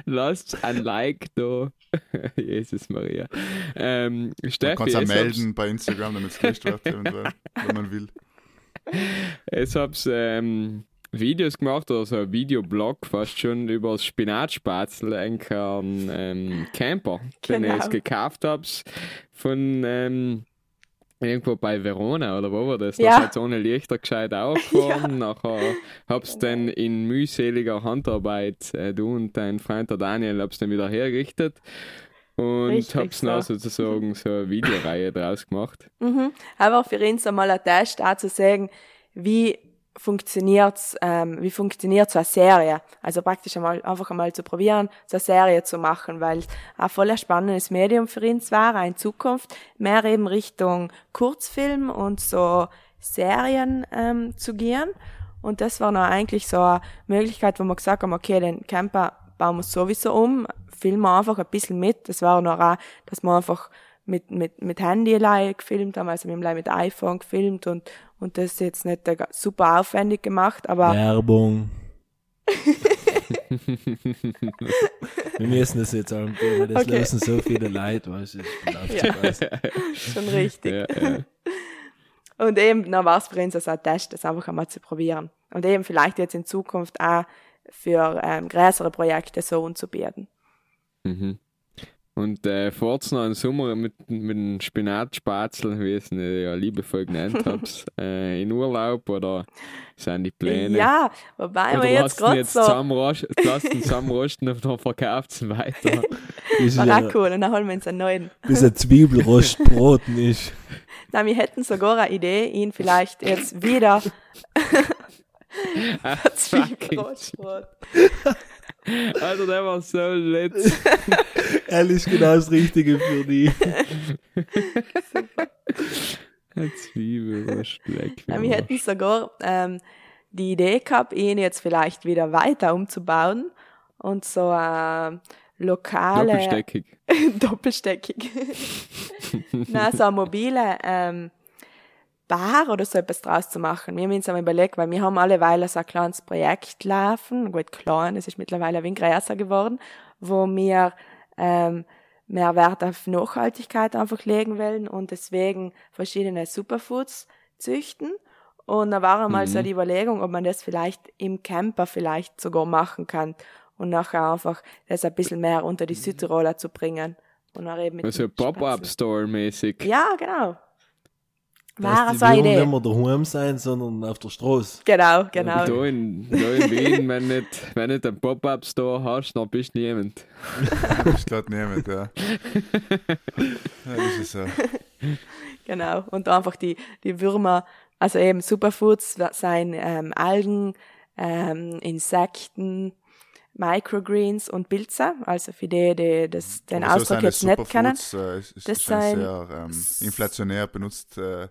Speaker 1: Lasst ein Like da. Jesus Maria. Ähm,
Speaker 4: Man
Speaker 1: Steffi,
Speaker 4: kann es auch melden bei Instagram, damit es gelöscht wird, wenn man will.
Speaker 1: Es hab's ähm, Videos gemacht, oder so ein Videoblog fast schon über das Spinatspazel, einen ähm, Camper, den ich
Speaker 3: Genau.
Speaker 1: jetzt gekauft hab's von ähm, irgendwo bei Verona oder wo war das?
Speaker 3: Ja.
Speaker 1: Das hat ohne Lichter gescheit aufgefahren. Nachher hab's dann in mühseliger Handarbeit, äh, du und dein Freund der Daniel, hab's dann wieder hergerichtet. Und
Speaker 3: Richtig
Speaker 1: hab's dann
Speaker 3: so.
Speaker 1: sozusagen so eine Videoreihe draus gemacht.
Speaker 3: Mhm. Aber für uns einmal ein Test auch zu sagen, wie funktioniert's, ähm, wie funktioniert so eine Serie? Also praktisch einmal, einfach einmal zu probieren, so eine Serie zu machen, weil ein voll ein spannendes Medium für uns war, in Zukunft mehr eben Richtung Kurzfilm und so Serien ähm, zu gehen. Und das war noch eigentlich so eine Möglichkeit, wo wir gesagt haben, okay, den Camper bauen wir sowieso um, filmen wir einfach ein bisschen mit. Das war noch auch, dass wir einfach mit, mit, mit Handy allein gefilmt haben, also wir haben mit iPhone gefilmt und, und das ist jetzt nicht super aufwendig gemacht, aber
Speaker 2: Werbung. Wir müssen das jetzt auch tun, weil das
Speaker 3: Okay.
Speaker 2: lösen so viele Leute, weißt du.
Speaker 3: Ja. schon richtig.
Speaker 1: Ja, ja.
Speaker 3: Und eben, dann war es für uns also ein Test, das einfach einmal zu probieren. Und eben vielleicht jetzt in Zukunft auch für ähm, größere Projekte so anzubieten.
Speaker 1: Mhm. Und äh, noch im Sommer mit, mit dem Spinatspazel, wie ich es nicht, ja, liebevoll genannt hab's, äh, in Urlaub oder sind die Pläne?
Speaker 3: Ja, wobei
Speaker 1: oder
Speaker 3: wir jetzt gerade
Speaker 1: jetzt
Speaker 3: so,
Speaker 1: lasst ihn zusammenrosten und dann verkauft es weiter.
Speaker 3: War
Speaker 2: er,
Speaker 3: auch cool, und dann holen wir uns einen neuen.
Speaker 2: bis ein Zwiebelrost broten ist.
Speaker 3: Nein, wir hätten sogar eine Idee, ihn vielleicht jetzt wieder Zwiebelrostbrot.
Speaker 1: Also der war so lit.
Speaker 2: Er ist genau das Richtige für die.
Speaker 1: Ein Zwiebelrost, leck
Speaker 3: Ja,
Speaker 1: mich
Speaker 3: wir hätten sogar ähm, die Idee gehabt, ihn jetzt vielleicht wieder weiter umzubauen und so äh, lokale
Speaker 1: Doppelsteckig.
Speaker 3: doppelsteckig. Na, so eine mobile ähm, Bar oder so etwas draus zu machen. Wir haben uns einmal überlegt, weil wir haben alle Weile so ein kleines Projekt laufen, gut klein, es ist mittlerweile ein wenig größer geworden, wo wir ähm, mehr Wert auf Nachhaltigkeit einfach legen wollen und deswegen verschiedene Superfoods züchten. Und da war einmal so
Speaker 1: Mhm.
Speaker 3: die Überlegung, ob man das vielleicht im Camper vielleicht sogar machen kann und nachher einfach das ein bisschen mehr unter die Südtiroler zu bringen. Und dann eben mit
Speaker 1: Also. Pop-Up-Store-mäßig.
Speaker 3: Ja, genau. War
Speaker 2: Dass die
Speaker 3: Idee.
Speaker 2: nicht mehr daheim sein, sondern auf der Straße.
Speaker 3: Genau, genau.
Speaker 1: Da in, da in Wien, wenn nicht, wenn nicht einen Pop-Up-Store hast, dann bist du niemand.
Speaker 4: Ich glaube niemand, ja. ja. Das ist so.
Speaker 3: Genau. Und da einfach die, die Würmer Also eben Superfoods seien ähm, Algen, ähm, Insekten, Microgreens und Pilze. Also für die, die das, den
Speaker 4: Aber so
Speaker 3: Ausdruck jetzt nicht kennen.
Speaker 4: Äh, ist, ist
Speaker 3: Das
Speaker 4: das ein sehr ähm, inflationär benutzt, äh,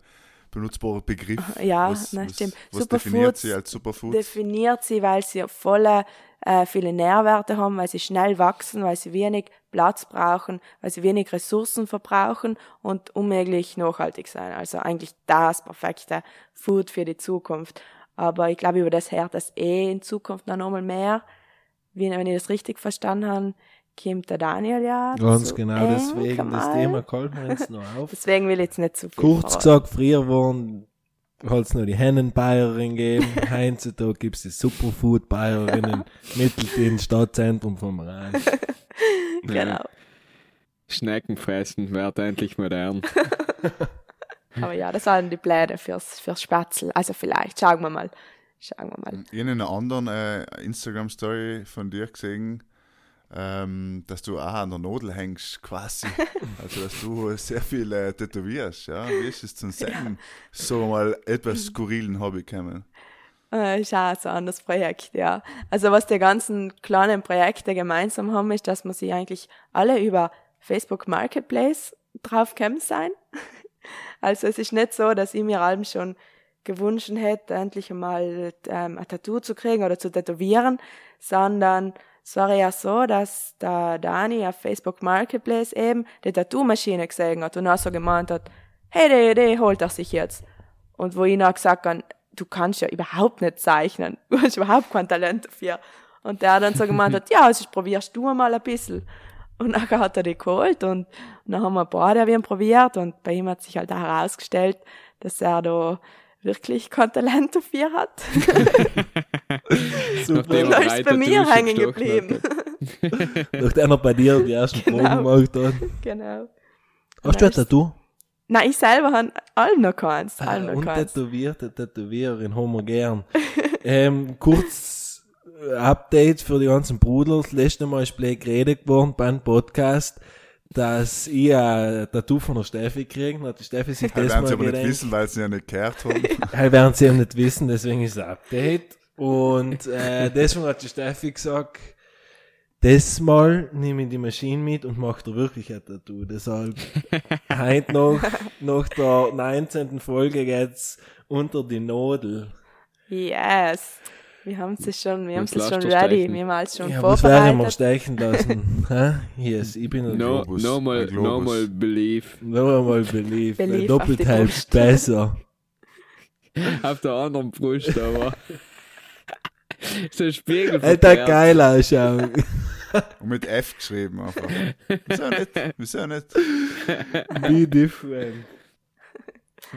Speaker 4: benutzbarer Begriff.
Speaker 3: Ja,
Speaker 4: was,
Speaker 3: ne,
Speaker 4: was,
Speaker 3: stimmt.
Speaker 4: Was definiert
Speaker 3: Superfoods
Speaker 4: sie als Superfood?
Speaker 3: definiert sie, weil sie volle äh, viele Nährwerte haben, weil sie schnell wachsen, weil sie wenig Platz brauchen, weil sie wenig Ressourcen verbrauchen und unmöglich nachhaltig sein. Also eigentlich das perfekte Food für die Zukunft. Aber ich glaube, über das hört das eh in Zukunft noch einmal mehr. Wie, wenn ich das richtig verstanden habe, kommt der Daniel ja.
Speaker 2: Ganz
Speaker 3: zu
Speaker 2: genau, deswegen das. Thema kalten wir jetzt noch auf.
Speaker 3: Deswegen will ich jetzt nicht zu viel
Speaker 2: Kurz
Speaker 3: verraten.
Speaker 2: gesagt, früher waren hat es noch die Hennenbayerin gegeben. Heutzutage gibt es die Superfood-Bayerinnen Mitteldienst, Stadtzentrum vom Rhein.
Speaker 3: Genau.
Speaker 1: Schnecken fressen wird endlich modern.
Speaker 3: Aber ja, das waren die Pläne fürs, fürs Spätzle. Also vielleicht, schauen wir mal. Schauen wir mal.
Speaker 4: Ich habe in einer anderen äh, Instagram-Story von dir gesehen, ähm, dass du auch an der Nadel hängst, quasi. also, dass du sehr viel äh, tätowierst, ja. Wie ist es zum Sagen? So mal etwas skurrilen Hobby gekommen.
Speaker 3: Äh, ist auch so ein anderes Projekt, ja. Also was die ganzen kleinen Projekte gemeinsam haben, ist, dass wir sie eigentlich alle über Facebook Marketplace draufgekommen sein. Also es ist nicht so, dass ich mir allem schon gewünscht hätte, endlich einmal ähm, ein Tattoo zu kriegen oder zu tätowieren, sondern es war ja so, dass der Dani auf Facebook Marketplace eben die Tattoo-Maschine gesehen hat und auch so gemeint hat, hey, die Idee holt er sich jetzt. Und wo ich noch gesagt habe, du kannst ja überhaupt nicht zeichnen. Du hast überhaupt kein Talent dafür. Und der dann so gemeint hat, ja, also probierst du mal ein bisschen. Und nachher hat er die geholt und, und dann haben wir ein paar der wir ihn probiert und bei ihm hat sich halt auch herausgestellt, dass er da wirklich kein Talent dafür hat.
Speaker 1: Nachdem
Speaker 3: Da
Speaker 1: er
Speaker 3: ist bei mir hängen geblieben.
Speaker 2: Nachdem er bei dir die ersten Proben
Speaker 3: Genau.
Speaker 2: gemacht hat.
Speaker 3: genau.
Speaker 2: Hast du ein Tattoo?
Speaker 3: Nein, ich selber habe allem noch keins. Allem noch
Speaker 2: Ah, Und
Speaker 3: keins.
Speaker 2: tätowierte Tätowiererin haben wir gern. ähm, kurz äh, Update für die ganzen Brudels. Letztes Mal ist Blake geredet geworden beim Podcast, dass ich ein Tattoo von der Steffi kriegen. Hat die Steffi sich
Speaker 4: Das werden
Speaker 2: mal
Speaker 4: sie aber nicht wissen, weil sie ja nicht gehört haben.
Speaker 2: Das werden sie eben nicht wissen, deswegen ist es ein Update. Und äh, deswegen hat die Steffi gesagt, das Mal nehme ich die Maschine mit und mache da wirklich ein Tattoo. Deshalb heute noch, nach der 19. Folge geht's unter die Nadel.
Speaker 3: Yes. Wir haben es schon, wir haben
Speaker 1: Jetzt
Speaker 3: es schon ready.
Speaker 1: stechen.
Speaker 3: Wir haben alles schon
Speaker 2: Ja, was werden wir
Speaker 3: vorbereitet.
Speaker 2: stechen lassen? Yes, ich bin ein
Speaker 1: No,
Speaker 4: Globus,
Speaker 1: no, mal,
Speaker 4: ein Globus.
Speaker 1: no mal believe.
Speaker 2: Noch einmal belief.
Speaker 3: Belief
Speaker 2: Doppelt halb besser.
Speaker 1: Auf der anderen Brust, aber. so ein Spiegel.
Speaker 2: Alter, geil ausschauen.
Speaker 4: Und mit F geschrieben einfach. Wieso nicht? Wieso nicht?
Speaker 2: Be different.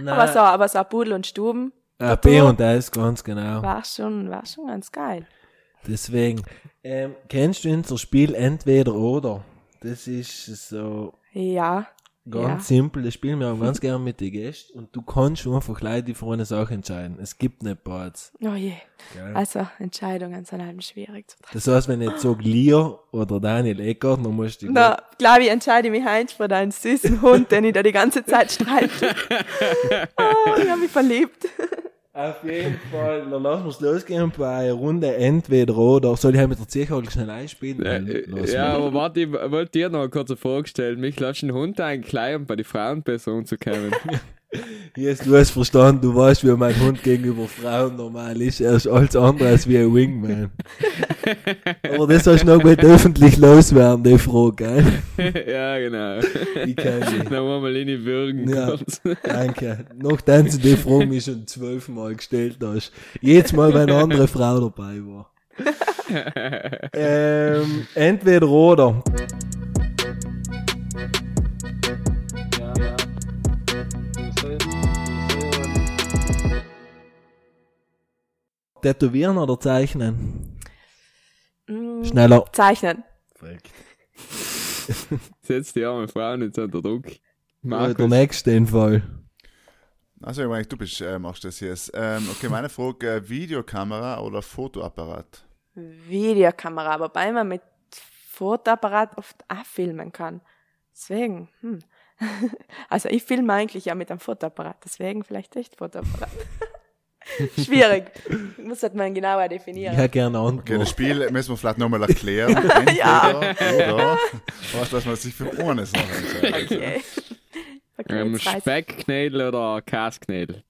Speaker 3: Aber so, aber so Pudel und Stuben
Speaker 2: Ah, B und S, ganz genau.
Speaker 3: war schon, war schon ganz geil.
Speaker 2: Deswegen, ähm, kennst du unser Spiel entweder oder? Das ist so
Speaker 3: Ja.
Speaker 2: Ganz
Speaker 3: Ja.
Speaker 2: simpel. Das spielen wir auch ganz gerne mit den Gästen und du kannst einfach gleich die eine Sache entscheiden. Es gibt nicht Parts.
Speaker 3: Oh je.
Speaker 2: Gell?
Speaker 3: Also, Entscheidungen sind halt schwierig zu treffen.
Speaker 2: Das heißt, wenn ich jetzt sage Leo oder Daniel Eckert, dann musst du die
Speaker 3: Na, glaube ich, entscheide ich mich heute für deinen süßen Hund, den ich da die ganze Zeit streiche. oh, ich habe mich verliebt.
Speaker 2: Auf jeden Fall, dann lassen wir es losgehen bei Runde entweder oder. Soll ich halt mit der Zierkugel schnell einspielen?
Speaker 1: Äh,
Speaker 2: Los,
Speaker 1: ja,
Speaker 2: mal.
Speaker 1: aber warte, ich wollte dir noch kurz vorgestellt. Mich lässt ein Hund eigentlich klein, um bei den Frauen besser umzukommen.
Speaker 2: Yes, du hast verstanden, du weißt, wie mein Hund gegenüber Frauen normal ist. Er ist alles andere als wie ein Wingman. Aber das sollst du noch mal öffentlich loswerden, die Frage, gell?
Speaker 1: ja, genau.
Speaker 2: Ich kann die.
Speaker 1: Dann wollen wir Lini würgen
Speaker 2: Ja. Danke. Nachdem du die Frage mir schon zwölfmal gestellt hast. Jedes Mal, wenn eine andere Frau dabei war. ähm, entweder oder. Tätowieren oder zeichnen?
Speaker 3: Mm,
Speaker 2: Schneller.
Speaker 3: Zeichnen.
Speaker 1: Setz die arme Frau nicht unter Druck.
Speaker 2: Der
Speaker 1: Markus,
Speaker 2: nächste in Fall.
Speaker 4: Also, ich meine, du bist, äh, machst das jetzt. Ähm, okay, meine Frage: äh, Videokamera oder Fotoapparat?
Speaker 3: Videokamera, wobei man mit Fotoapparat oft auch filmen kann. Deswegen, hm. Also ich filme eigentlich ja mit einem Fotoapparat, deswegen vielleicht echt Fotoapparat. Schwierig. Muss das man genauer definieren.
Speaker 2: Ich hätte gerne eine
Speaker 4: Okay, das. Spiel müssen wir vielleicht nochmal erklären. Entweder oder was, dass man sich für noch entscheidet.
Speaker 3: Okay. Okay,
Speaker 1: Ähm,
Speaker 3: ich.
Speaker 1: Speckknädel oder Käsknädel?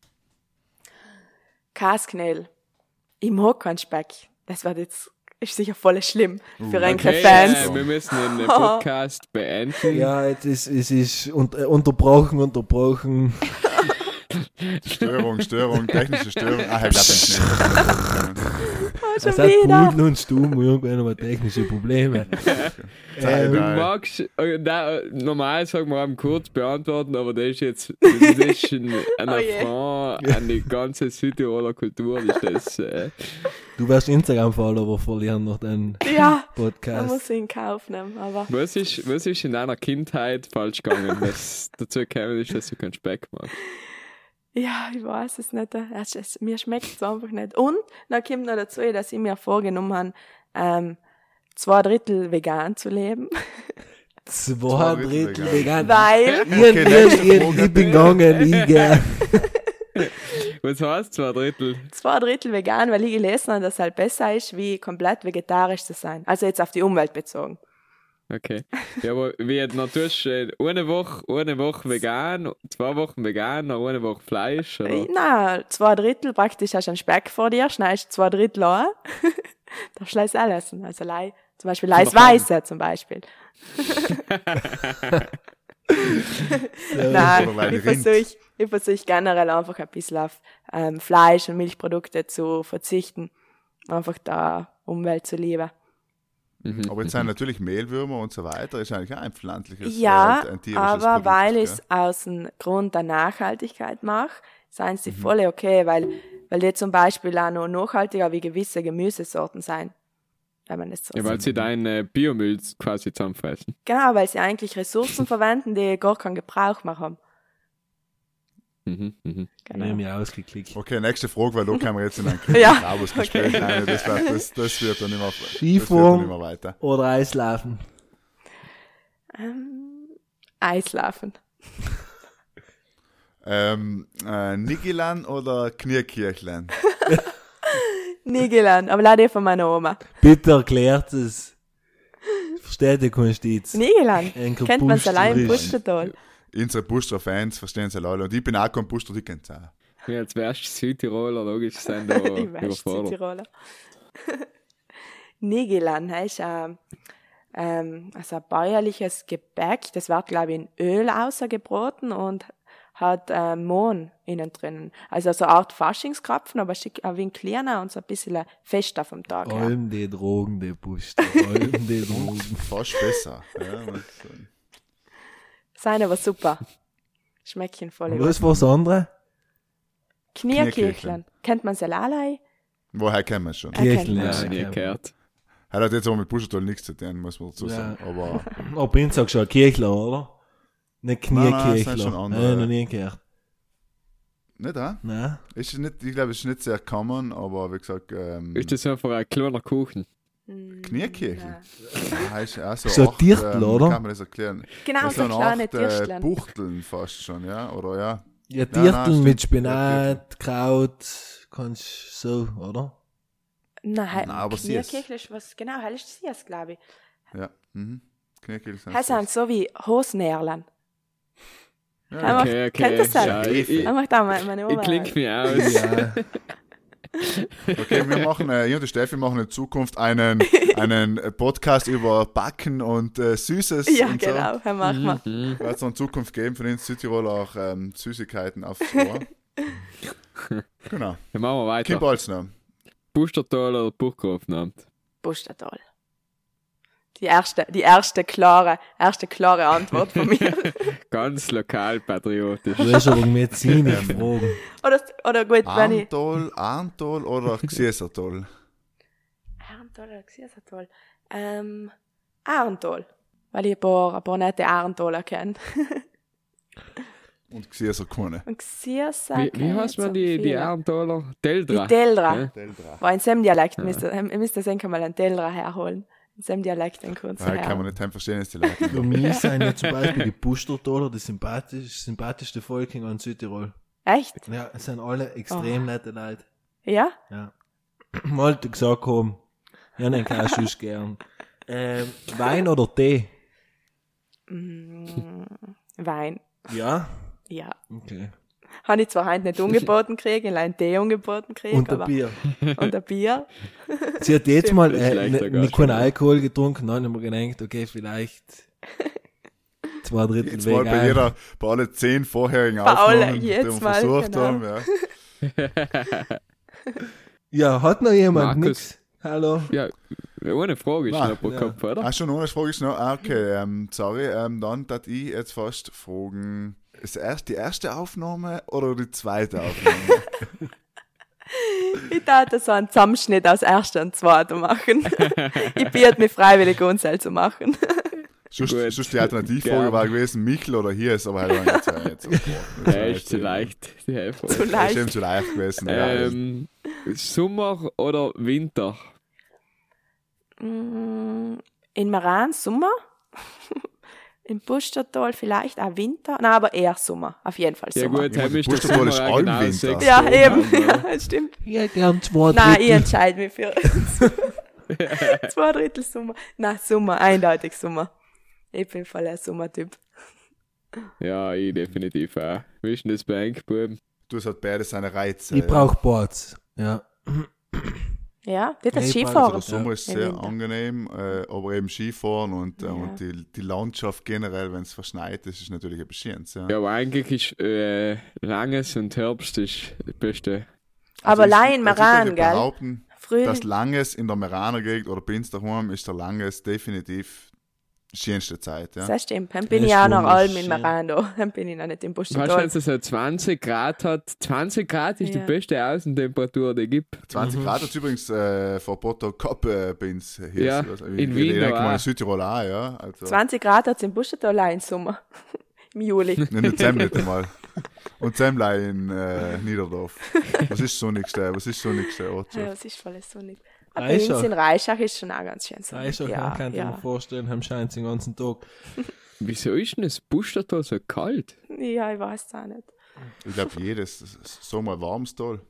Speaker 3: Kasknädel. Ich mag keinen Speck. Das wird jetzt, ist sicher voll schlimm für einige
Speaker 1: Okay,
Speaker 3: Fans.
Speaker 1: Äh, wir müssen den äh, Podcast beenden.
Speaker 2: Ja, es ist, es ist äh, unterbrochen, unterbrochen.
Speaker 4: Störung, Störung, technische Störung. Ah, ich glaube nicht.
Speaker 3: Oh, schon
Speaker 2: Es hat
Speaker 3: wieder.
Speaker 2: Pudel und Stumm irgendwann mal technische Probleme.
Speaker 4: Sei
Speaker 1: Du magst, äh, na, normal sagen wir kurz beantworten, aber das ist jetzt, das ist ein, ein
Speaker 3: Oh je.
Speaker 1: Affront an die ganze Südtiroler Kultur. Ist das, äh,
Speaker 2: Du wirst Instagram-Follower verlieren nach deinem
Speaker 3: Ja,
Speaker 2: Podcast.
Speaker 3: muss ich in Kauf nehmen, aber
Speaker 1: was, ist, was ist in deiner Kindheit falsch gegangen, was dazu gekommen ist, dass du keinen Speck magst?
Speaker 3: Ja, ich weiß es nicht. Es, es, mir schmeckt es einfach nicht. Und dann kommt noch dazu, dass ich mir vorgenommen habe, ähm, zwei Drittel vegan zu leben,
Speaker 2: Zwei
Speaker 4: Drittel
Speaker 2: Drittel
Speaker 4: vegan.
Speaker 3: weil,
Speaker 4: nächste
Speaker 2: ich,
Speaker 4: Frage.
Speaker 2: ich bin gegangen, ich gern.
Speaker 1: Was heißt zwei Drittel?
Speaker 3: zwei Drittel vegan, weil ich gelesen habe, dass es halt besser ist, wie komplett vegetarisch zu sein. Also jetzt auf die Umwelt bezogen.
Speaker 1: Okay. Ja, aber wie natürlich äh, eine Woche, eine Woche vegan, zwei Wochen vegan, noch eine Woche Fleisch, oder?
Speaker 3: Na, zwei Drittel praktisch hast du einen Speck vor dir, schneidest zwei Drittel an, darfst du auch essen. Also lei, zum Beispiel Leis Weiße zum Beispiel. Nein, ich versuche ich versuch generell einfach ein bisschen auf ähm, Fleisch und Milchprodukte zu verzichten. Einfach da Umwelt zu lieben.
Speaker 1: Mhm.
Speaker 4: Aber jetzt sind natürlich Mehlwürmer und so weiter, ist eigentlich auch ein pflanzliches,
Speaker 3: Ja,
Speaker 4: äh, ein tierisches
Speaker 3: aber
Speaker 4: Produkt,
Speaker 3: weil ich es aus dem Grund der Nachhaltigkeit mache, seien sie
Speaker 4: Mhm.
Speaker 3: voll okay, weil, weil die zum Beispiel auch noch nachhaltiger wie gewisse Gemüsesorten sein. Wenn man das so
Speaker 1: Ja, weil sie deinen äh, Biomüll quasi zusammenfressen.
Speaker 3: Genau, weil sie eigentlich Ressourcen verwenden, die gar keinen Gebrauch mehr
Speaker 1: Mhm, mhm.
Speaker 2: Ich habe
Speaker 3: Genau.
Speaker 2: mich ausgeklickt.
Speaker 4: Okay, nächste Frage, weil da können wir jetzt in ein
Speaker 3: Ja,
Speaker 4: Gespräch
Speaker 3: okay.
Speaker 4: rein. Das, wird, das, das wird dann immer,
Speaker 2: Skifahren.
Speaker 4: dann immer weiter.
Speaker 2: Oder Eislaufen.
Speaker 3: Ähm, Eislaufen.
Speaker 4: Ähm, äh, Nigilan oder Knierkirchlein?
Speaker 3: Nie gelernt, aber leider von meiner Oma.
Speaker 2: Bitte erklärt es. Versteht.
Speaker 3: Nie gelernt.
Speaker 2: Ein
Speaker 3: Kennt man es allein im Buschental.
Speaker 4: Unsere Buster-Fans verstehen sie alle. Und ich bin auch kein Buster, die kennt es auch.
Speaker 1: Ja, als wärst du Südtiroler, logisch sind da überfordert.
Speaker 3: Südtiroler. Nigelan ist ein, ähm, also ein bäuerliches Gebäck. Das wird, glaube ich, in Öl außergebraten und hat äh, Mohn innen drinnen. Also so eine Art Faschingskrapfen, aber schick, ein wenig kleiner und so ein bisschen fester vom Tag her.
Speaker 2: Allem die Drogen, die Buster. Allem die Drogen.
Speaker 4: Fast besser. Ja,
Speaker 3: Seien aber super. Schmecken voll
Speaker 2: Und
Speaker 3: gut.
Speaker 2: was andere?
Speaker 3: Knierkirchlein. Kennt man Salalei?
Speaker 4: Woher kennen wir es schon?
Speaker 3: Äh, man
Speaker 1: Ja,
Speaker 3: schon.
Speaker 1: nie gehört.
Speaker 4: Hat jetzt aber mit Bustertal nichts zu tun, muss man dazu
Speaker 2: Ja.
Speaker 4: sagen. Aber
Speaker 2: Aber bin sagst schon Kirchler, oder? Nicht
Speaker 4: Nein, nein, andere.
Speaker 2: Nein, noch nie gehört.
Speaker 4: nicht, ah?
Speaker 2: Nein.
Speaker 4: Ist nicht, ich glaube, es ist nicht sehr common, aber wie gesagt, ähm,
Speaker 1: Ist das einfach ein kleiner Kuchen?
Speaker 4: Knierkirchen?
Speaker 3: Nein.
Speaker 4: Ah, ist auch so,
Speaker 2: So
Speaker 4: acht,
Speaker 2: Dirndl,
Speaker 4: ähm,
Speaker 2: oder?
Speaker 4: Kann man das erklären?
Speaker 3: Genau,
Speaker 4: das
Speaker 3: so
Speaker 4: sind
Speaker 3: kleine
Speaker 4: acht äh. Buchteln fast schon, ja? Oder ja?
Speaker 2: Ja, Dirtel mit Spinat, Kraut, kannst so, oder?
Speaker 3: Nein,
Speaker 4: Nein, aber sie ist-
Speaker 3: was, genau, hell ist sie es, glaube ich.
Speaker 4: Ja. Mhm. Knierkirchen sind
Speaker 3: Hell sind so wie Hosnärlen.
Speaker 4: Ja,
Speaker 1: Okay, okay.
Speaker 3: kennt das
Speaker 1: ja,
Speaker 3: halt?
Speaker 1: ich, ich,
Speaker 3: meine
Speaker 1: ich
Speaker 3: Oma.
Speaker 1: klinge mich aus.
Speaker 2: Ja.
Speaker 4: Okay, wir machen, äh, ich und die Steffi machen in Zukunft einen, einen Podcast über Backen und äh, Süßes.
Speaker 3: Ja,
Speaker 4: und
Speaker 3: genau, Herr machen wir.
Speaker 1: Mhm.
Speaker 4: So. Wird es noch in Zukunft geben von den Südtiroler auch ähm, Süßigkeiten aufs Ohr. genau.
Speaker 1: Dann machen wir weiter.
Speaker 4: Kim Balzner.
Speaker 1: Bustertal oder Burggrafenamt?
Speaker 3: Bustertal. Die erste, die erste klare, erste klare Antwort von mir.
Speaker 1: Ganz lokalpatriotisch.
Speaker 2: Du hast aber Medizin fragen.
Speaker 3: oder, oder gut, wenn ich.
Speaker 4: Arntol, Arntol oder Xiesertol?
Speaker 3: Arntol oder Xiesertol? Ähm, Arntol. Weil ich ein paar, ein paar nette Arntoler kenne.
Speaker 4: Und Xieser keine.
Speaker 3: Und Xiersa
Speaker 1: Wie, wie heißt man
Speaker 3: so
Speaker 1: die, die
Speaker 3: viele.
Speaker 1: Erntaler?
Speaker 3: Die
Speaker 1: Deldra.
Speaker 3: Deldra.
Speaker 1: Ja.
Speaker 4: Deldra.
Speaker 3: War in seinem Dialekt, müsst ihr, ihr müsst ihr sehen, mal einen Deldra herholen. In seinem Dialekt einen kurzen
Speaker 4: Ja, kann man nicht heim verstehen, ist die Leute.
Speaker 2: Für mich sind ja zum Beispiel die Pustertaler das sympathisch, sympathischste Volk in Südtirol.
Speaker 3: Echt?
Speaker 2: Ja, es sind alle extrem nette Leute.
Speaker 3: Ja?
Speaker 2: Ja. Wollte gesagt haben, ja, den kann ich gern. Ähm, Wein oder Tee?
Speaker 3: Wein.
Speaker 2: Ja.
Speaker 3: Ja.
Speaker 2: Okay.
Speaker 3: Habe ich zwar heute nicht angeboten gekriegt, ich habe einen Tee angeboten gekriegt.
Speaker 2: Und ein
Speaker 3: aber-
Speaker 2: Bier.
Speaker 3: Und ein Bier.
Speaker 2: Sie hat jetzt mal äh, nicht keinen? Alkohol getrunken, dann haben wir gedacht, okay, vielleicht zwei Drittel
Speaker 4: Jetzt mal bei jeder, bei allen zehn vorherigen
Speaker 3: Bei allen,
Speaker 4: Aufnahmen, die
Speaker 3: jetzt
Speaker 4: wir
Speaker 3: mal,
Speaker 4: versucht
Speaker 3: genau.
Speaker 4: haben. Ja.
Speaker 2: Ja, hat noch jemand nix? Hallo?
Speaker 1: Ja, ohne Frage ist
Speaker 4: Nein,
Speaker 1: noch pro
Speaker 2: ja.
Speaker 1: Kopf, oder?
Speaker 4: Ah, schon ohne Frage ist noch. Ah, okay, ähm, sorry. Ähm, dann darf ich jetzt fast fragen: Ist erst die erste Aufnahme oder die zweite Aufnahme?
Speaker 3: Ich tat so einen Zusammenschnitt aus erster und zweiter machen. ich biete mich freiwillig selbst zu machen.
Speaker 4: Sonst, die Alternativfrage war gewesen: Michel oder hier ist aber halt nicht so. Jetzt, so, boah, das
Speaker 1: Ja, ist zu
Speaker 4: eben-
Speaker 1: leicht. Die Hälfte.
Speaker 3: Zu
Speaker 4: Das ist
Speaker 3: leicht.
Speaker 4: eben zu leicht gewesen. ja.
Speaker 1: Ähm, Sommer oder Winter?
Speaker 3: Mm, In Maran Sommer. Im Pustertal vielleicht auch Winter. Nein, aber eher Sommer. Auf jeden Fall
Speaker 1: Ja
Speaker 3: Sommer.
Speaker 1: gut,
Speaker 4: Ja,
Speaker 1: heim
Speaker 4: die
Speaker 1: ist Sommer
Speaker 4: ist
Speaker 1: auch genau
Speaker 4: Winter.
Speaker 1: sechs
Speaker 3: Ja, eben.
Speaker 1: also.
Speaker 3: Ja, stimmt.
Speaker 2: Ja, gern zwei
Speaker 3: Nein, ich
Speaker 2: Drittel.
Speaker 3: entscheide mich für zwei Drittel Sommer. Nein, Sommer, eindeutig Sommer. Ich bin voll ein Sommertyp.
Speaker 1: Ja, ich definitiv auch. Wie ist denn das bei Buben?
Speaker 4: Du, es hat beides seine Reize.
Speaker 2: Ich brauch Boards. Ja.
Speaker 3: Ja, das
Speaker 2: Nee,
Speaker 3: ist
Speaker 4: Also
Speaker 3: Skifahren.
Speaker 4: der Sommer ist sehr angenehm, äh, aber eben Skifahren und, äh,
Speaker 3: Ja.
Speaker 4: und die, die Landschaft generell, wenn es verschneit ist, ist natürlich ein bisschen. Ja.
Speaker 1: Ja, aber eigentlich ist äh, Langes und Herbst ist das Beste.
Speaker 3: Aber
Speaker 4: Also
Speaker 3: allein
Speaker 4: also würde
Speaker 3: gell? Frühling.
Speaker 4: Langes in der Meraner Gegend oder daheim ist der Langes definitiv schönste Zeit. Ja.
Speaker 3: Das stimmt. Dann bin
Speaker 2: Das
Speaker 3: ich auch noch allem in
Speaker 2: wunderschön.
Speaker 3: Maran da. Dann bin ich noch nicht im
Speaker 1: du, wenn
Speaker 3: Buschental.
Speaker 1: es so 20 Grad hat, 20 Grad ist die
Speaker 3: Ja.
Speaker 1: beste Außentemperatur, die gibt.
Speaker 4: 20 Grad hat es übrigens äh, vor Porto äh, bei uns hier.
Speaker 1: Ja,
Speaker 4: also,
Speaker 1: in
Speaker 4: ich,
Speaker 1: Wien
Speaker 4: Ich mal in. Südtirol auch, ja. Also,
Speaker 3: 20 Grad hat es im Buschental auch im Sommer. Im Juli.
Speaker 4: Nein, nicht Sem nicht einmal. Und Semlei in äh, Niederdorf. Was ist so nächste, was ist so nächste
Speaker 3: Ja, das ist voll sonnig. Bei uns
Speaker 2: Reischach.
Speaker 3: in Reischach ist schon auch ganz schön
Speaker 2: ist auch
Speaker 3: ja,
Speaker 2: kann ich mir
Speaker 3: ja.
Speaker 2: vorstellen, haben scheint den ganzen Tag.
Speaker 1: Wieso ist denn das Bustertal so kalt?
Speaker 3: ja, ich weiß es auch nicht.
Speaker 4: Ich glaube, jedes Sommer warmes Tal.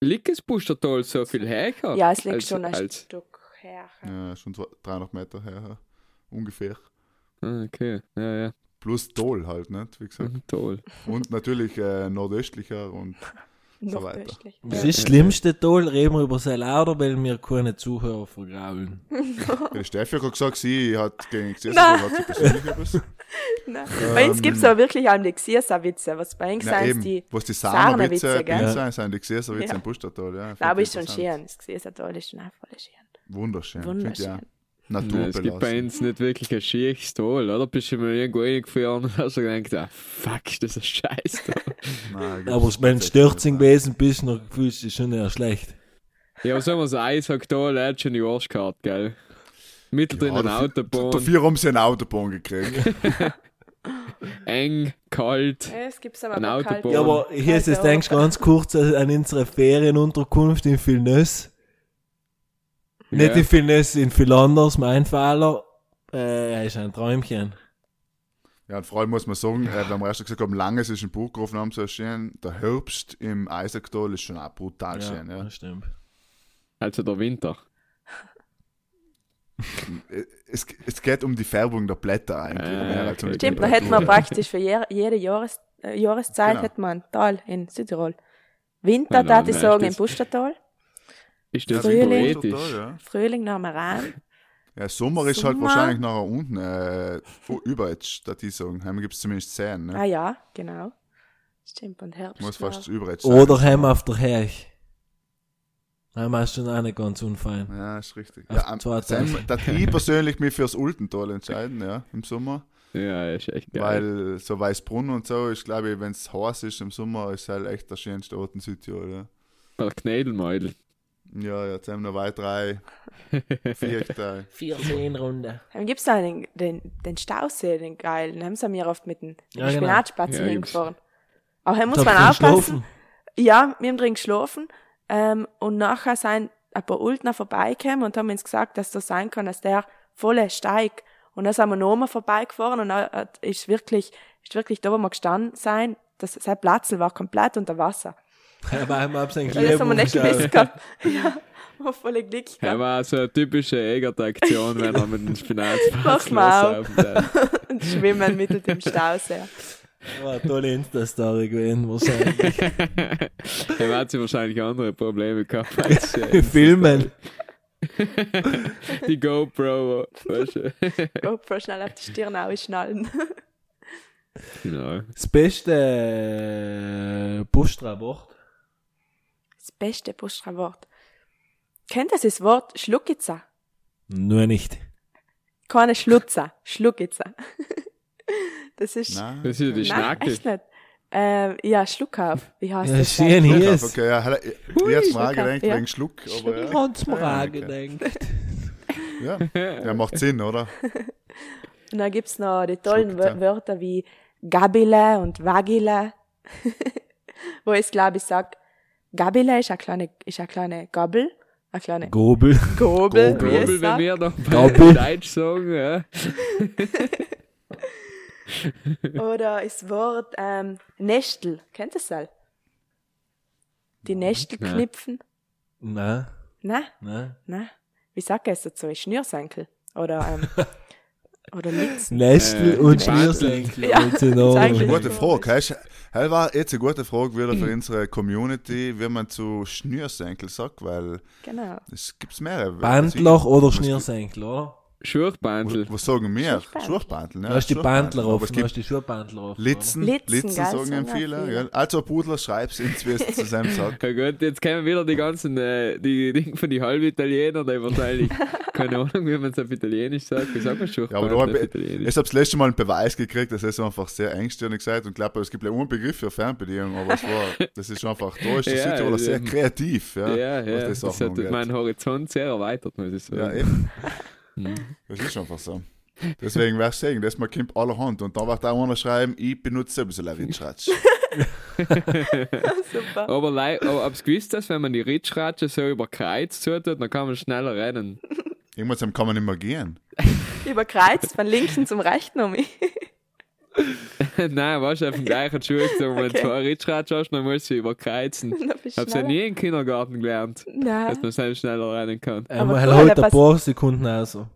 Speaker 1: Liegt das Bustertal so viel her?
Speaker 3: Ja, es liegt
Speaker 1: als,
Speaker 3: schon ein
Speaker 1: als,
Speaker 3: Stück her.
Speaker 4: Ja, schon zwei- 300 Meter her, ungefähr.
Speaker 1: Ah, Okay, ja, ja.
Speaker 4: Plus Tal halt, nicht? Wie gesagt.
Speaker 1: Mhm, Toll.
Speaker 4: Und natürlich äh, nordöstlicher und so
Speaker 3: Noch
Speaker 4: weiter.
Speaker 2: Das ist das schlimmste Toll, reden wir über Selauder, weil wir keine Zuhörer vergraulen.
Speaker 4: Die Steffi hat gesagt, sie hat gegen Xerxes hat sie persönlich etwas.
Speaker 3: Nein. Bei uns gibt es aber wirklich auch die Xiersa-Witze. Was bei uns sind die
Speaker 4: was die
Speaker 3: Sarnerwitze,
Speaker 4: sind, sind die Xerxes-Witze
Speaker 3: Ja.
Speaker 4: im Pustertal. Ja,
Speaker 3: aber ist schon schön. Das Xiersa-Tal ist schon auch voll schön.
Speaker 4: Wunderschön.
Speaker 3: Wunderschön.
Speaker 4: Ja,
Speaker 1: es gibt bei
Speaker 4: Naturbelassen.
Speaker 1: uns nicht wirklich ein schieres Tal, oder? Bist du mal irgendwo reingefahren und hast du gedacht, ah, fuck, ist das ein Scheiß da.
Speaker 4: Gibt's
Speaker 2: Aber wenn du Stürzing gewesen bist, dann fühlst du dich schon eher schlecht.
Speaker 1: ja, aber sagen wir so, Eishocktal, er hat schon die Arschkarte, gell? Mittendrin
Speaker 4: Ja,
Speaker 1: eine Autobahn,
Speaker 4: Dafür haben sie eine Autobahn gekriegt.
Speaker 1: eng, kalt.
Speaker 3: Ja, es gibt aber
Speaker 1: Ein
Speaker 3: auch
Speaker 1: Autobahn.
Speaker 2: Ja, aber hier ist es, denkst du ganz kurz an unsere Ferienunterkunft in Vilnös. Nicht
Speaker 1: Ja.
Speaker 2: in Vilnös, in viel anders, mein Fehler. Äh, ist ein Träumchen.
Speaker 4: Ja, und vor allem muss man sagen, äh, wenn wir erst gesagt haben, langes ist in Burggrafen haben so schön, der Herbst im Eisacktal ist schon auch brutal schön. Ja.
Speaker 2: das stimmt.
Speaker 1: Also der Winter.
Speaker 4: Äh, Es, es geht um die Färbung der Blätter eigentlich. Die
Speaker 1: okay.
Speaker 3: Stimmt, da hätten wir praktisch für jede, jede Jahres, äh, Jahreszeit
Speaker 4: Genau.
Speaker 3: hätten wir ein Tal in Südtirol. Winter,
Speaker 1: Nein,
Speaker 3: da ich sagen, im Pustertal.
Speaker 1: Ist das
Speaker 3: Frühling.
Speaker 1: poetisch?
Speaker 4: Ja.
Speaker 3: Frühling nach Maran.
Speaker 4: Ja, Sommer ist halt
Speaker 3: Sommer.
Speaker 4: wahrscheinlich nachher unten, äh, über jetzt, da die sagen. Heim gibt es zumindest 10, ne?
Speaker 3: Ah ja, genau. Stimmt, und Herbst.
Speaker 4: Muss fast über jetzt
Speaker 2: Oder heim auf der Herch. Heim ist schon nicht ganz unfein.
Speaker 4: Ja, ist richtig.
Speaker 2: Auf
Speaker 4: Ja, am- da ich persönlich mich fürs Ultental entscheiden, ja, im Sommer.
Speaker 1: Ja, ist echt geil.
Speaker 4: Weil so Weißbrunn und so ist, glaube ich, wenn es heiß ist im Sommer, ist halt echt der schönste Ort in Südtirol. Ja,
Speaker 1: Weil Knädelmeidl.
Speaker 4: Ja jetzt haben wir noch weit drei, vier Tage.
Speaker 2: 14 Runde.
Speaker 3: Dann gibt es da den, den, den Stausee, den geilen. Den haben sie mir oft mit den
Speaker 2: Ja, genau.
Speaker 3: Spinatspatzen
Speaker 1: Ja, gibt's.
Speaker 3: hingefahren. Aber hier muss man aufpassen.
Speaker 2: schlafen.
Speaker 3: Ja, wir haben drin geschlafen. Ähm, und nachher sind ein paar Ultner vorbeigekommen und haben uns gesagt, dass das sein kann, dass der volle steigt. Und dann sind wir nochmal vorbeigefahren und dann hat- ist wirklich, ist wirklich da, wo wir gestanden sein, das, sein Platz war komplett unter Wasser.
Speaker 2: Wir sein
Speaker 3: Weil das haben wir nicht
Speaker 2: Kleber
Speaker 3: gewusst gehabt. Ja, war voll Glück
Speaker 1: Er
Speaker 3: gehabt.
Speaker 1: war so eine typische Egertaktion, wenn er mit dem Spinatfass
Speaker 3: Mach mal. Und schwimmen mittel dem Stausee.
Speaker 2: War eine tolle Insta-Story gewesen, wahrscheinlich.
Speaker 1: Er hat sie wahrscheinlich andere Probleme gehabt als äh,
Speaker 2: Filmen.
Speaker 1: die GoPro. Weißt du?
Speaker 3: GoPro schnell auf die Stirn ausschnallen.
Speaker 1: genau.
Speaker 2: Das beste äh, Bustra-Wort.
Speaker 3: Das beste Bustra-Wort. Kennt ihr das Wort Schluckitzer?
Speaker 2: Nur nicht.
Speaker 3: Keine Schlutzer, Schluckitzer. Das ist...
Speaker 4: Nein.
Speaker 1: Das ist ja die
Speaker 3: Nein,
Speaker 1: Schnacke.
Speaker 3: echt nicht. Ähm, ja, Schluckauf. Wie heißt
Speaker 2: Ja,
Speaker 3: das?
Speaker 2: schön ist.
Speaker 4: okay, ja, ich, ich jetzt mal
Speaker 3: ja.
Speaker 4: wegen Schluck, aber ja. Ja,
Speaker 2: auch
Speaker 4: okay.
Speaker 2: gedacht.
Speaker 4: Ja, ja, macht Sinn, oder?
Speaker 3: Und dann gibt's noch die tollen
Speaker 4: Schluckitzer.
Speaker 3: Wör- Wörter wie Gabile und Vagile. Wo ich glaube ich sag, Gabile ist eine kleine, ist eine kleine Gabel, eine kleine
Speaker 2: Gobel.
Speaker 3: Gobel,
Speaker 1: Gobel,
Speaker 3: ich
Speaker 1: wenn wir noch
Speaker 2: Gobel.
Speaker 1: Deutsch sagen, ja.
Speaker 3: Oder das Wort ähm, Nestel. Kennt ihr das? all? Die Nestel
Speaker 1: Nein.
Speaker 3: knipfen?
Speaker 2: Nein,
Speaker 3: Nein,
Speaker 2: nein.
Speaker 3: nein. Wie sagt ihr es dazu? Schnürsenkel? Oder, ähm, oder Litzen?
Speaker 2: Nestel
Speaker 1: Äh,
Speaker 2: und Schnürsenkel.
Speaker 3: Ja,
Speaker 2: in
Speaker 3: das ist eigentlich-
Speaker 2: Ordnung.
Speaker 4: Gute Frage. Das war jetzt eine gute Frage wieder für unsere Community, wie man zu Schnürsenkel sagt, weil
Speaker 3: Genau.
Speaker 4: es gibt mehrere.
Speaker 2: Bandloch oder
Speaker 4: Was gibt-
Speaker 2: Schnürsenkel, oder?
Speaker 1: Schurchbandel.
Speaker 4: Was, was sagen wir?
Speaker 3: Schurchbandel.
Speaker 4: Ja,
Speaker 2: Da hast du die Bandler
Speaker 4: Aber
Speaker 2: offen, da
Speaker 4: gibt
Speaker 2: hast du die Schuhbandler offen.
Speaker 4: Litzen,
Speaker 3: Litzen,
Speaker 4: Litzen, sagen
Speaker 3: auch
Speaker 4: viele.
Speaker 3: viele.
Speaker 4: Ja. Also, Pudler, schreib's ins, wie es zusammen sagt.
Speaker 1: Ja gut, jetzt kommen wieder die ganzen, äh, die Dinge von die Halbitaliener, die wahrscheinlich, keine Ahnung, wie man es auf Italienisch sagt. Wie sagt man
Speaker 4: Ja, aber da
Speaker 1: Schurchbandel
Speaker 4: hab
Speaker 1: auf
Speaker 4: ich,
Speaker 1: Italienisch?
Speaker 4: ich habe das letzte Mal einen Beweis gekriegt, dass es einfach sehr engstirnig gesagt und glaube, es gibt ja einen Begriff für Fernbedienung, aber es war, das ist einfach, da ist der
Speaker 1: Ja,
Speaker 4: Südtiroler sehr
Speaker 1: ähm,
Speaker 4: kreativ, ja,
Speaker 1: Ja, ja,
Speaker 4: das
Speaker 1: das hat meinen Horizont sehr erweitert, muss ich sagen.
Speaker 4: Ja, eben.
Speaker 1: Hm.
Speaker 4: Das ist einfach so. Deswegen werde ich sagen, das mal kommt allerhand und da wird auch einer schreiben, ich benutze ein bisschen Ritschratsch.
Speaker 3: Super.
Speaker 1: Aber, lei- aber hab's gewusst, dass wenn man die Ritschratsche so über Kreuz zutut, dann kann man schneller rennen.
Speaker 4: Irgendwann kann man nicht mehr gehen.
Speaker 3: Überkreuzt von linken zum rechten um mich.
Speaker 1: Nein, weißt du, auf dem gleichen Schuh, wenn du
Speaker 3: Okay.
Speaker 1: zwei Ritschratsch hast, dann musst du überkreuzen.
Speaker 3: Dann bist du
Speaker 1: Hab's ja nie im Kindergarten gelernt, dass
Speaker 3: Nein.
Speaker 1: man selbst schneller rennen kann.
Speaker 3: Aber
Speaker 2: Einmal
Speaker 3: cool,
Speaker 2: halt ein paar Sekunden also.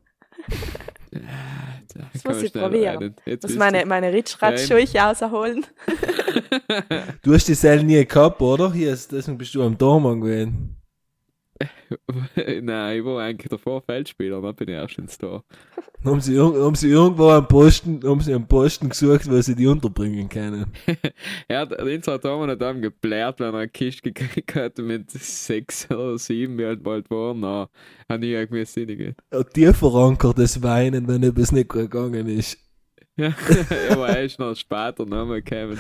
Speaker 1: Da
Speaker 3: Das muss
Speaker 1: man
Speaker 3: ich probieren.
Speaker 1: Jetzt
Speaker 3: Muss meine, meine Ritschratschschuhe rausholen.
Speaker 2: Du hast die Seil nie gehabt, oder? Hier ist, deswegen bist du am Dormann gewesen.
Speaker 1: Nein, ich war eigentlich davor Feldspieler, dann bin ich erst ins Tor.
Speaker 2: Dann haben sie, haben sie irgendwo am Posten, haben sie einen Posten gesucht, wo sie die unterbringen können.
Speaker 1: Er hat, Linz hat damals nicht einem geblärt, wenn er eine Kiste gekriegt hat mit sechs oder sieben, wie alt bald waren, dann habe ich irgendwie Sinn
Speaker 2: Und tief verankertes Weinen, wenn etwas nicht gut gegangen ist.
Speaker 1: Ja, aber er ist noch später nochmal gekommen.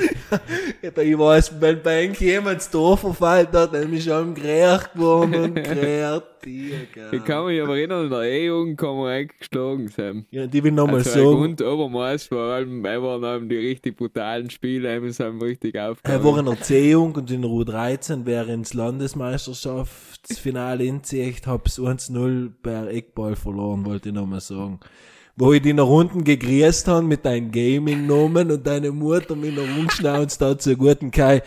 Speaker 2: Aber ich weiß, wenn bei irgendjemand das Tor verfallen hat, dann ist schon gerät geworden und gerät.
Speaker 1: Ich kann mich aber erinnern, in der E-Jugend kann man eigentlich geschlagen sein.
Speaker 2: Ja, die will nochmal
Speaker 1: Also
Speaker 2: sagen,
Speaker 1: und Obermaß, vor allem, er waren eben die richtig brutalen Spiele, eben sind richtig
Speaker 2: er
Speaker 1: aufgegangen.
Speaker 2: war in der C-Jung und in der U13 wäre ins Landesmeisterschaftsfinale inzieht, hab's 1-0 per Eckball verloren, wollte ich nochmal sagen. Wo ich die nach unten gegrüßt habe mit deinem Gaming-Namen und deine Mutter mit einer rumschnauzt hat zu guten Kai,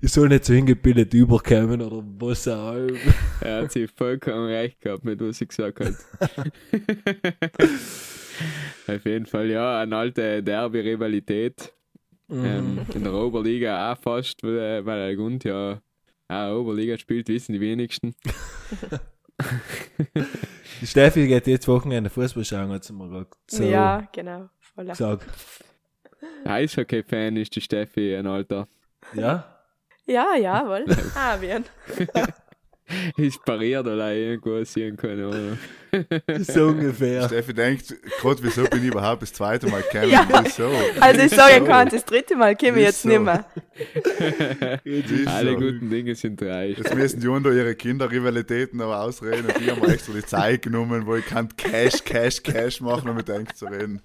Speaker 2: ich soll nicht so hingebildet überkommen oder was auch immer.
Speaker 1: Er hat sich vollkommen recht gehabt mit was ich gesagt habe. Auf jeden Fall, ja, eine alte Derby-Rivalität. Ähm, in der Oberliga auch fast, weil weil der Grund ja auch Oberliga spielt, wissen die wenigsten.
Speaker 2: Die Steffi geht jetzt Wochenende Fußball schauen, hat sie mir gerade so
Speaker 3: Ja, genau. Voll.
Speaker 2: gesagt.
Speaker 1: Eishockey-Fan ist die Steffi, ein alter.
Speaker 2: Ja?
Speaker 3: Ja, ja, wohl. Ah, wir.
Speaker 1: Ist pariert oder irgendwo sehen können, oder?
Speaker 2: So ungefähr.
Speaker 4: Steffi denkt, gerade wieso bin ich überhaupt das zweite Mal gekommen?
Speaker 3: Ja.
Speaker 4: Wieso?
Speaker 3: Also ich sage,
Speaker 4: Wieso?
Speaker 3: kann das dritte Mal komme ich jetzt
Speaker 4: Wieso?
Speaker 3: nicht mehr.
Speaker 1: Alle guten Dinge sind drei.
Speaker 4: Jetzt müssen die unter ihre Kinderrivalitäten aber ausreden und die haben mir extra die Zeit genommen, wo ich kann Cash, Cash, Cash machen, um mit denen zu reden.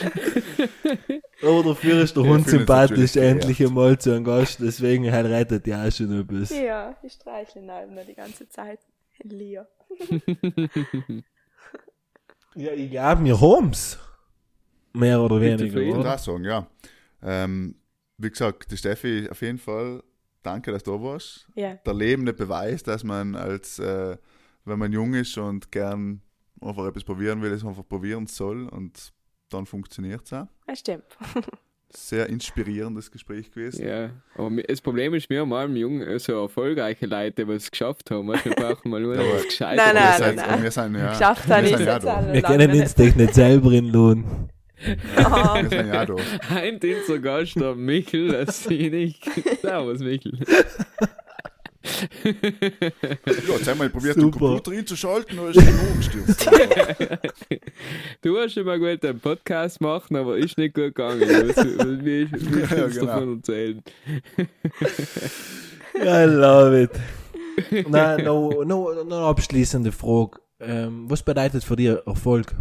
Speaker 2: Aber dafür ist der
Speaker 4: Ja,
Speaker 2: Hund sympathisch endlich einmal zu einem Gast, deswegen halt rettet ja auch schon etwas.
Speaker 3: Ja, ich streichle ihn halt nur die ganze Zeit. Lia.
Speaker 2: Ja, ich glaube, wir haben's. Mehr oder weniger.
Speaker 4: Ich würde sagen, ja. Ähm, wie gesagt, die Steffi auf jeden Fall danke, dass du da warst.
Speaker 3: Ja.
Speaker 4: Der lebende Beweis, dass man als, äh, wenn man jung ist und gern einfach etwas probieren will, es einfach probieren soll und dann funktioniert es auch.
Speaker 3: Das stimmt.
Speaker 4: Sehr inspirierendes Gespräch gewesen.
Speaker 1: Ja, aber das Problem ist, wir haben allem jung äh, so erfolgreiche Leute, die es geschafft haben. Wir brauchen mal nur
Speaker 4: Ja,
Speaker 1: noch
Speaker 4: aber-
Speaker 1: was gescheit.
Speaker 3: Nein,
Speaker 4: Wir
Speaker 3: nein, nein, nein.
Speaker 4: Wir sind ja,
Speaker 3: Geschafft
Speaker 4: wir sind ja da.
Speaker 2: Wir können uns
Speaker 3: nicht.
Speaker 2: dich nicht selber in Lohn.
Speaker 3: Oh,
Speaker 4: Wir sind ja da.
Speaker 1: Ein Dienstag Gast, der Michel, das sehe ich nicht. Servus, Michel.
Speaker 4: Ja, jetzt haben wir probiert,
Speaker 2: Super.
Speaker 4: den Computer einzuschalten, dann ist er umgestürzt.
Speaker 1: Du hast schon mal gut einen Podcast machen, aber ist nicht gut gegangen. Wie
Speaker 4: Ja,
Speaker 1: kannst du
Speaker 4: genau.
Speaker 1: davon erzählen?
Speaker 2: I love it. Nein, noch no, no, eine abschließende Frage. Ähm, was bedeutet für dich Erfolg?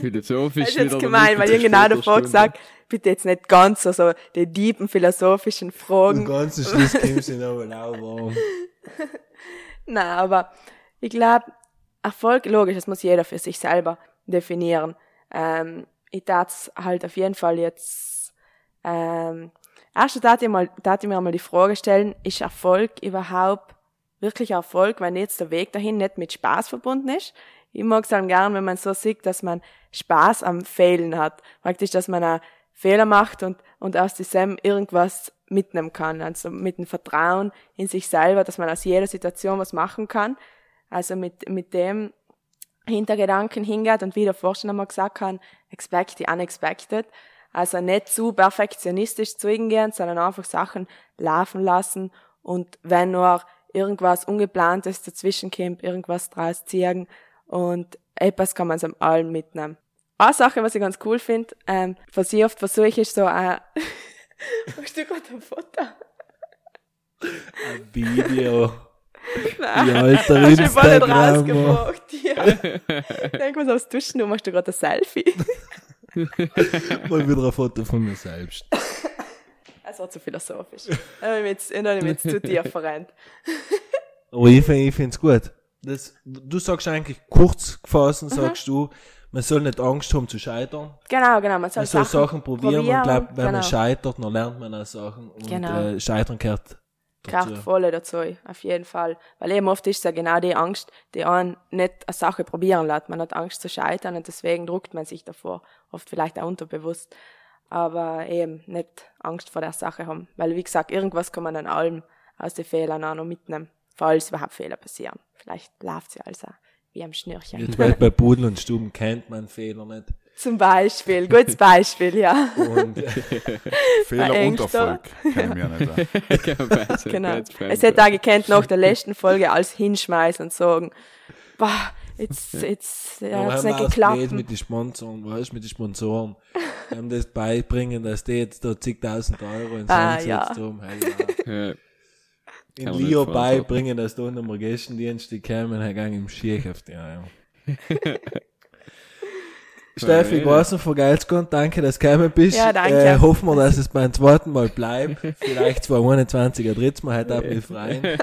Speaker 1: Philosophisch
Speaker 3: das ist jetzt gemein, weil ich genau davor gesagt, bitte jetzt nicht ganz so, so die tiefen philosophischen Fragen.
Speaker 2: ganzen Schluss kommst du noch mal auch warm.
Speaker 3: Nein, aber ich glaube, Erfolg, logisch, das muss jeder für sich selber definieren. Ähm, ich darf halt auf jeden Fall jetzt, ähm, erst darf ich, mal, darf ich mir mal die Frage stellen, ist Erfolg überhaupt wirklich Erfolg, wenn jetzt der Weg dahin nicht mit Spaß verbunden ist? Ich mag es dann gern, wenn man so sieht, dass man Spaß am Fehlen hat. Praktisch, dass man einen Fehler macht und, und aus diesem irgendwas mitnehmen kann. Also mit dem Vertrauen in sich selber, dass man aus jeder Situation was machen kann. Also mit, mit dem Hintergedanken hingeht und wie der Forscher einmal gesagt hat, expect the unexpected. Also nicht zu perfektionistisch zu gehen, sondern einfach Sachen laufen lassen und wenn nur irgendwas Ungeplantes dazwischen kommt, irgendwas draus ziehen und etwas kann man aus allem mitnehmen. Eine Sache, was ich ganz cool finde, ähm, was ich oft versuche, ist so ein, Hast du gerade ein Foto?
Speaker 2: Ein Video.
Speaker 3: Nein.
Speaker 2: Ja, alter
Speaker 3: Hast du voll nicht rausgebracht, ja. Irgendwas aufs Duschen, du machst du gerade ein Selfie.
Speaker 2: Mal wieder ein Foto von mir selbst.
Speaker 3: Das war zu philosophisch. Da habe ich mich jetzt, ich mich jetzt zu tief verrennt.
Speaker 2: Aber ich finde ich find's gut. Das, du sagst eigentlich kurz gefasst, sagst du, man soll nicht Angst haben zu scheitern.
Speaker 3: Genau, genau, man soll,
Speaker 2: Man soll
Speaker 3: Sachen,
Speaker 2: Sachen probieren, und ich glaube, wenn man
Speaker 3: genau.
Speaker 2: scheitert, dann lernt man auch Sachen. Und
Speaker 3: Genau.
Speaker 2: äh, Scheitern gehört dazu.
Speaker 3: kraftvolle dazu, auf jeden Fall. Weil eben oft ist es ja genau die Angst, die einen nicht eine Sache probieren lässt. Man hat Angst zu scheitern und deswegen druckt man sich davor. Oft vielleicht auch unterbewusst. Aber eben nicht Angst vor der Sache haben. Weil, wie gesagt, irgendwas kann man an allem aus den Fehlern auch noch mitnehmen. Falls überhaupt Fehler passieren. Vielleicht läuft sie also wie am Schnürchen.
Speaker 2: Jetzt weil bei Pudel und Stuben kennt man Fehler nicht.
Speaker 3: Zum Beispiel, gutes Beispiel, ja.
Speaker 2: Und
Speaker 4: Fehler und. Erfolg kennen wir nicht.
Speaker 1: Genau.
Speaker 3: Es hätte auch gekannt nach der letzten Folge als hinschmeißen und sagen, boah, jetzt, jetzt, ja,
Speaker 2: wir
Speaker 3: hat's
Speaker 2: haben
Speaker 3: nicht geklappt.
Speaker 2: mit den Sponsoren, weißt du, mit den Sponsoren. Wir haben das beibringen, dass die jetzt da zigtausend Euro ins
Speaker 3: Ah,
Speaker 2: Hand
Speaker 3: ja.
Speaker 2: haben. Hey, ja. In Leo beibringen, dass da nochmal Gästendienste kommen, Herr Gang im Skiheft, ja, ja. Steffi, ich weiß noch von Geilsgott, danke, dass du gekommen bist.
Speaker 3: Ja, danke.
Speaker 2: Äh, hoffen wir, dass es beim zweiten Mal bleibt. Vielleicht 221 ein drittes Mal, heute auch mich freuen.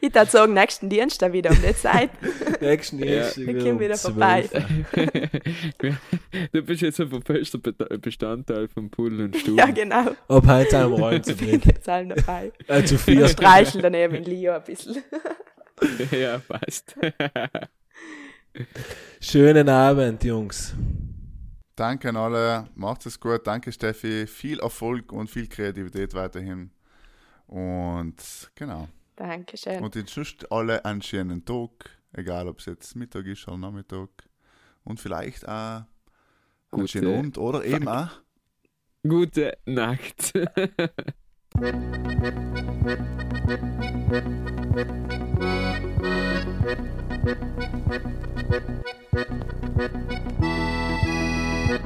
Speaker 3: Ich würde sagen, nächsten Dienstag wieder um die Zeit.
Speaker 2: Nächsten Dienstag
Speaker 3: wir kommen wieder vorbei.
Speaker 2: 12.
Speaker 1: Du bist jetzt ein fester Be- Bestandteil von Pudel und Stuben.
Speaker 3: ja, genau.
Speaker 2: Ab heute sind wir alle zu
Speaker 3: Ich bin jetzt allen dabei.
Speaker 2: Äh, zu
Speaker 3: Wir
Speaker 2: vier.
Speaker 3: streicheln daneben in Leo ein bisschen.
Speaker 1: ja, passt.
Speaker 2: Schönen Abend, Jungs.
Speaker 4: Danke an alle, macht es gut. Danke Steffi, viel Erfolg und viel Kreativität weiterhin. Und genau.
Speaker 3: Dankeschön.
Speaker 4: Und jetzt sonst alle einen schönen Tag, egal ob es jetzt Mittag ist oder Nachmittag. Und vielleicht auch einen
Speaker 1: Gute
Speaker 4: schönen Abend oder eben auch
Speaker 1: Gute Nacht.
Speaker 5: Ja,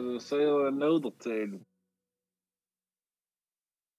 Speaker 5: dat zou je nou erzählen.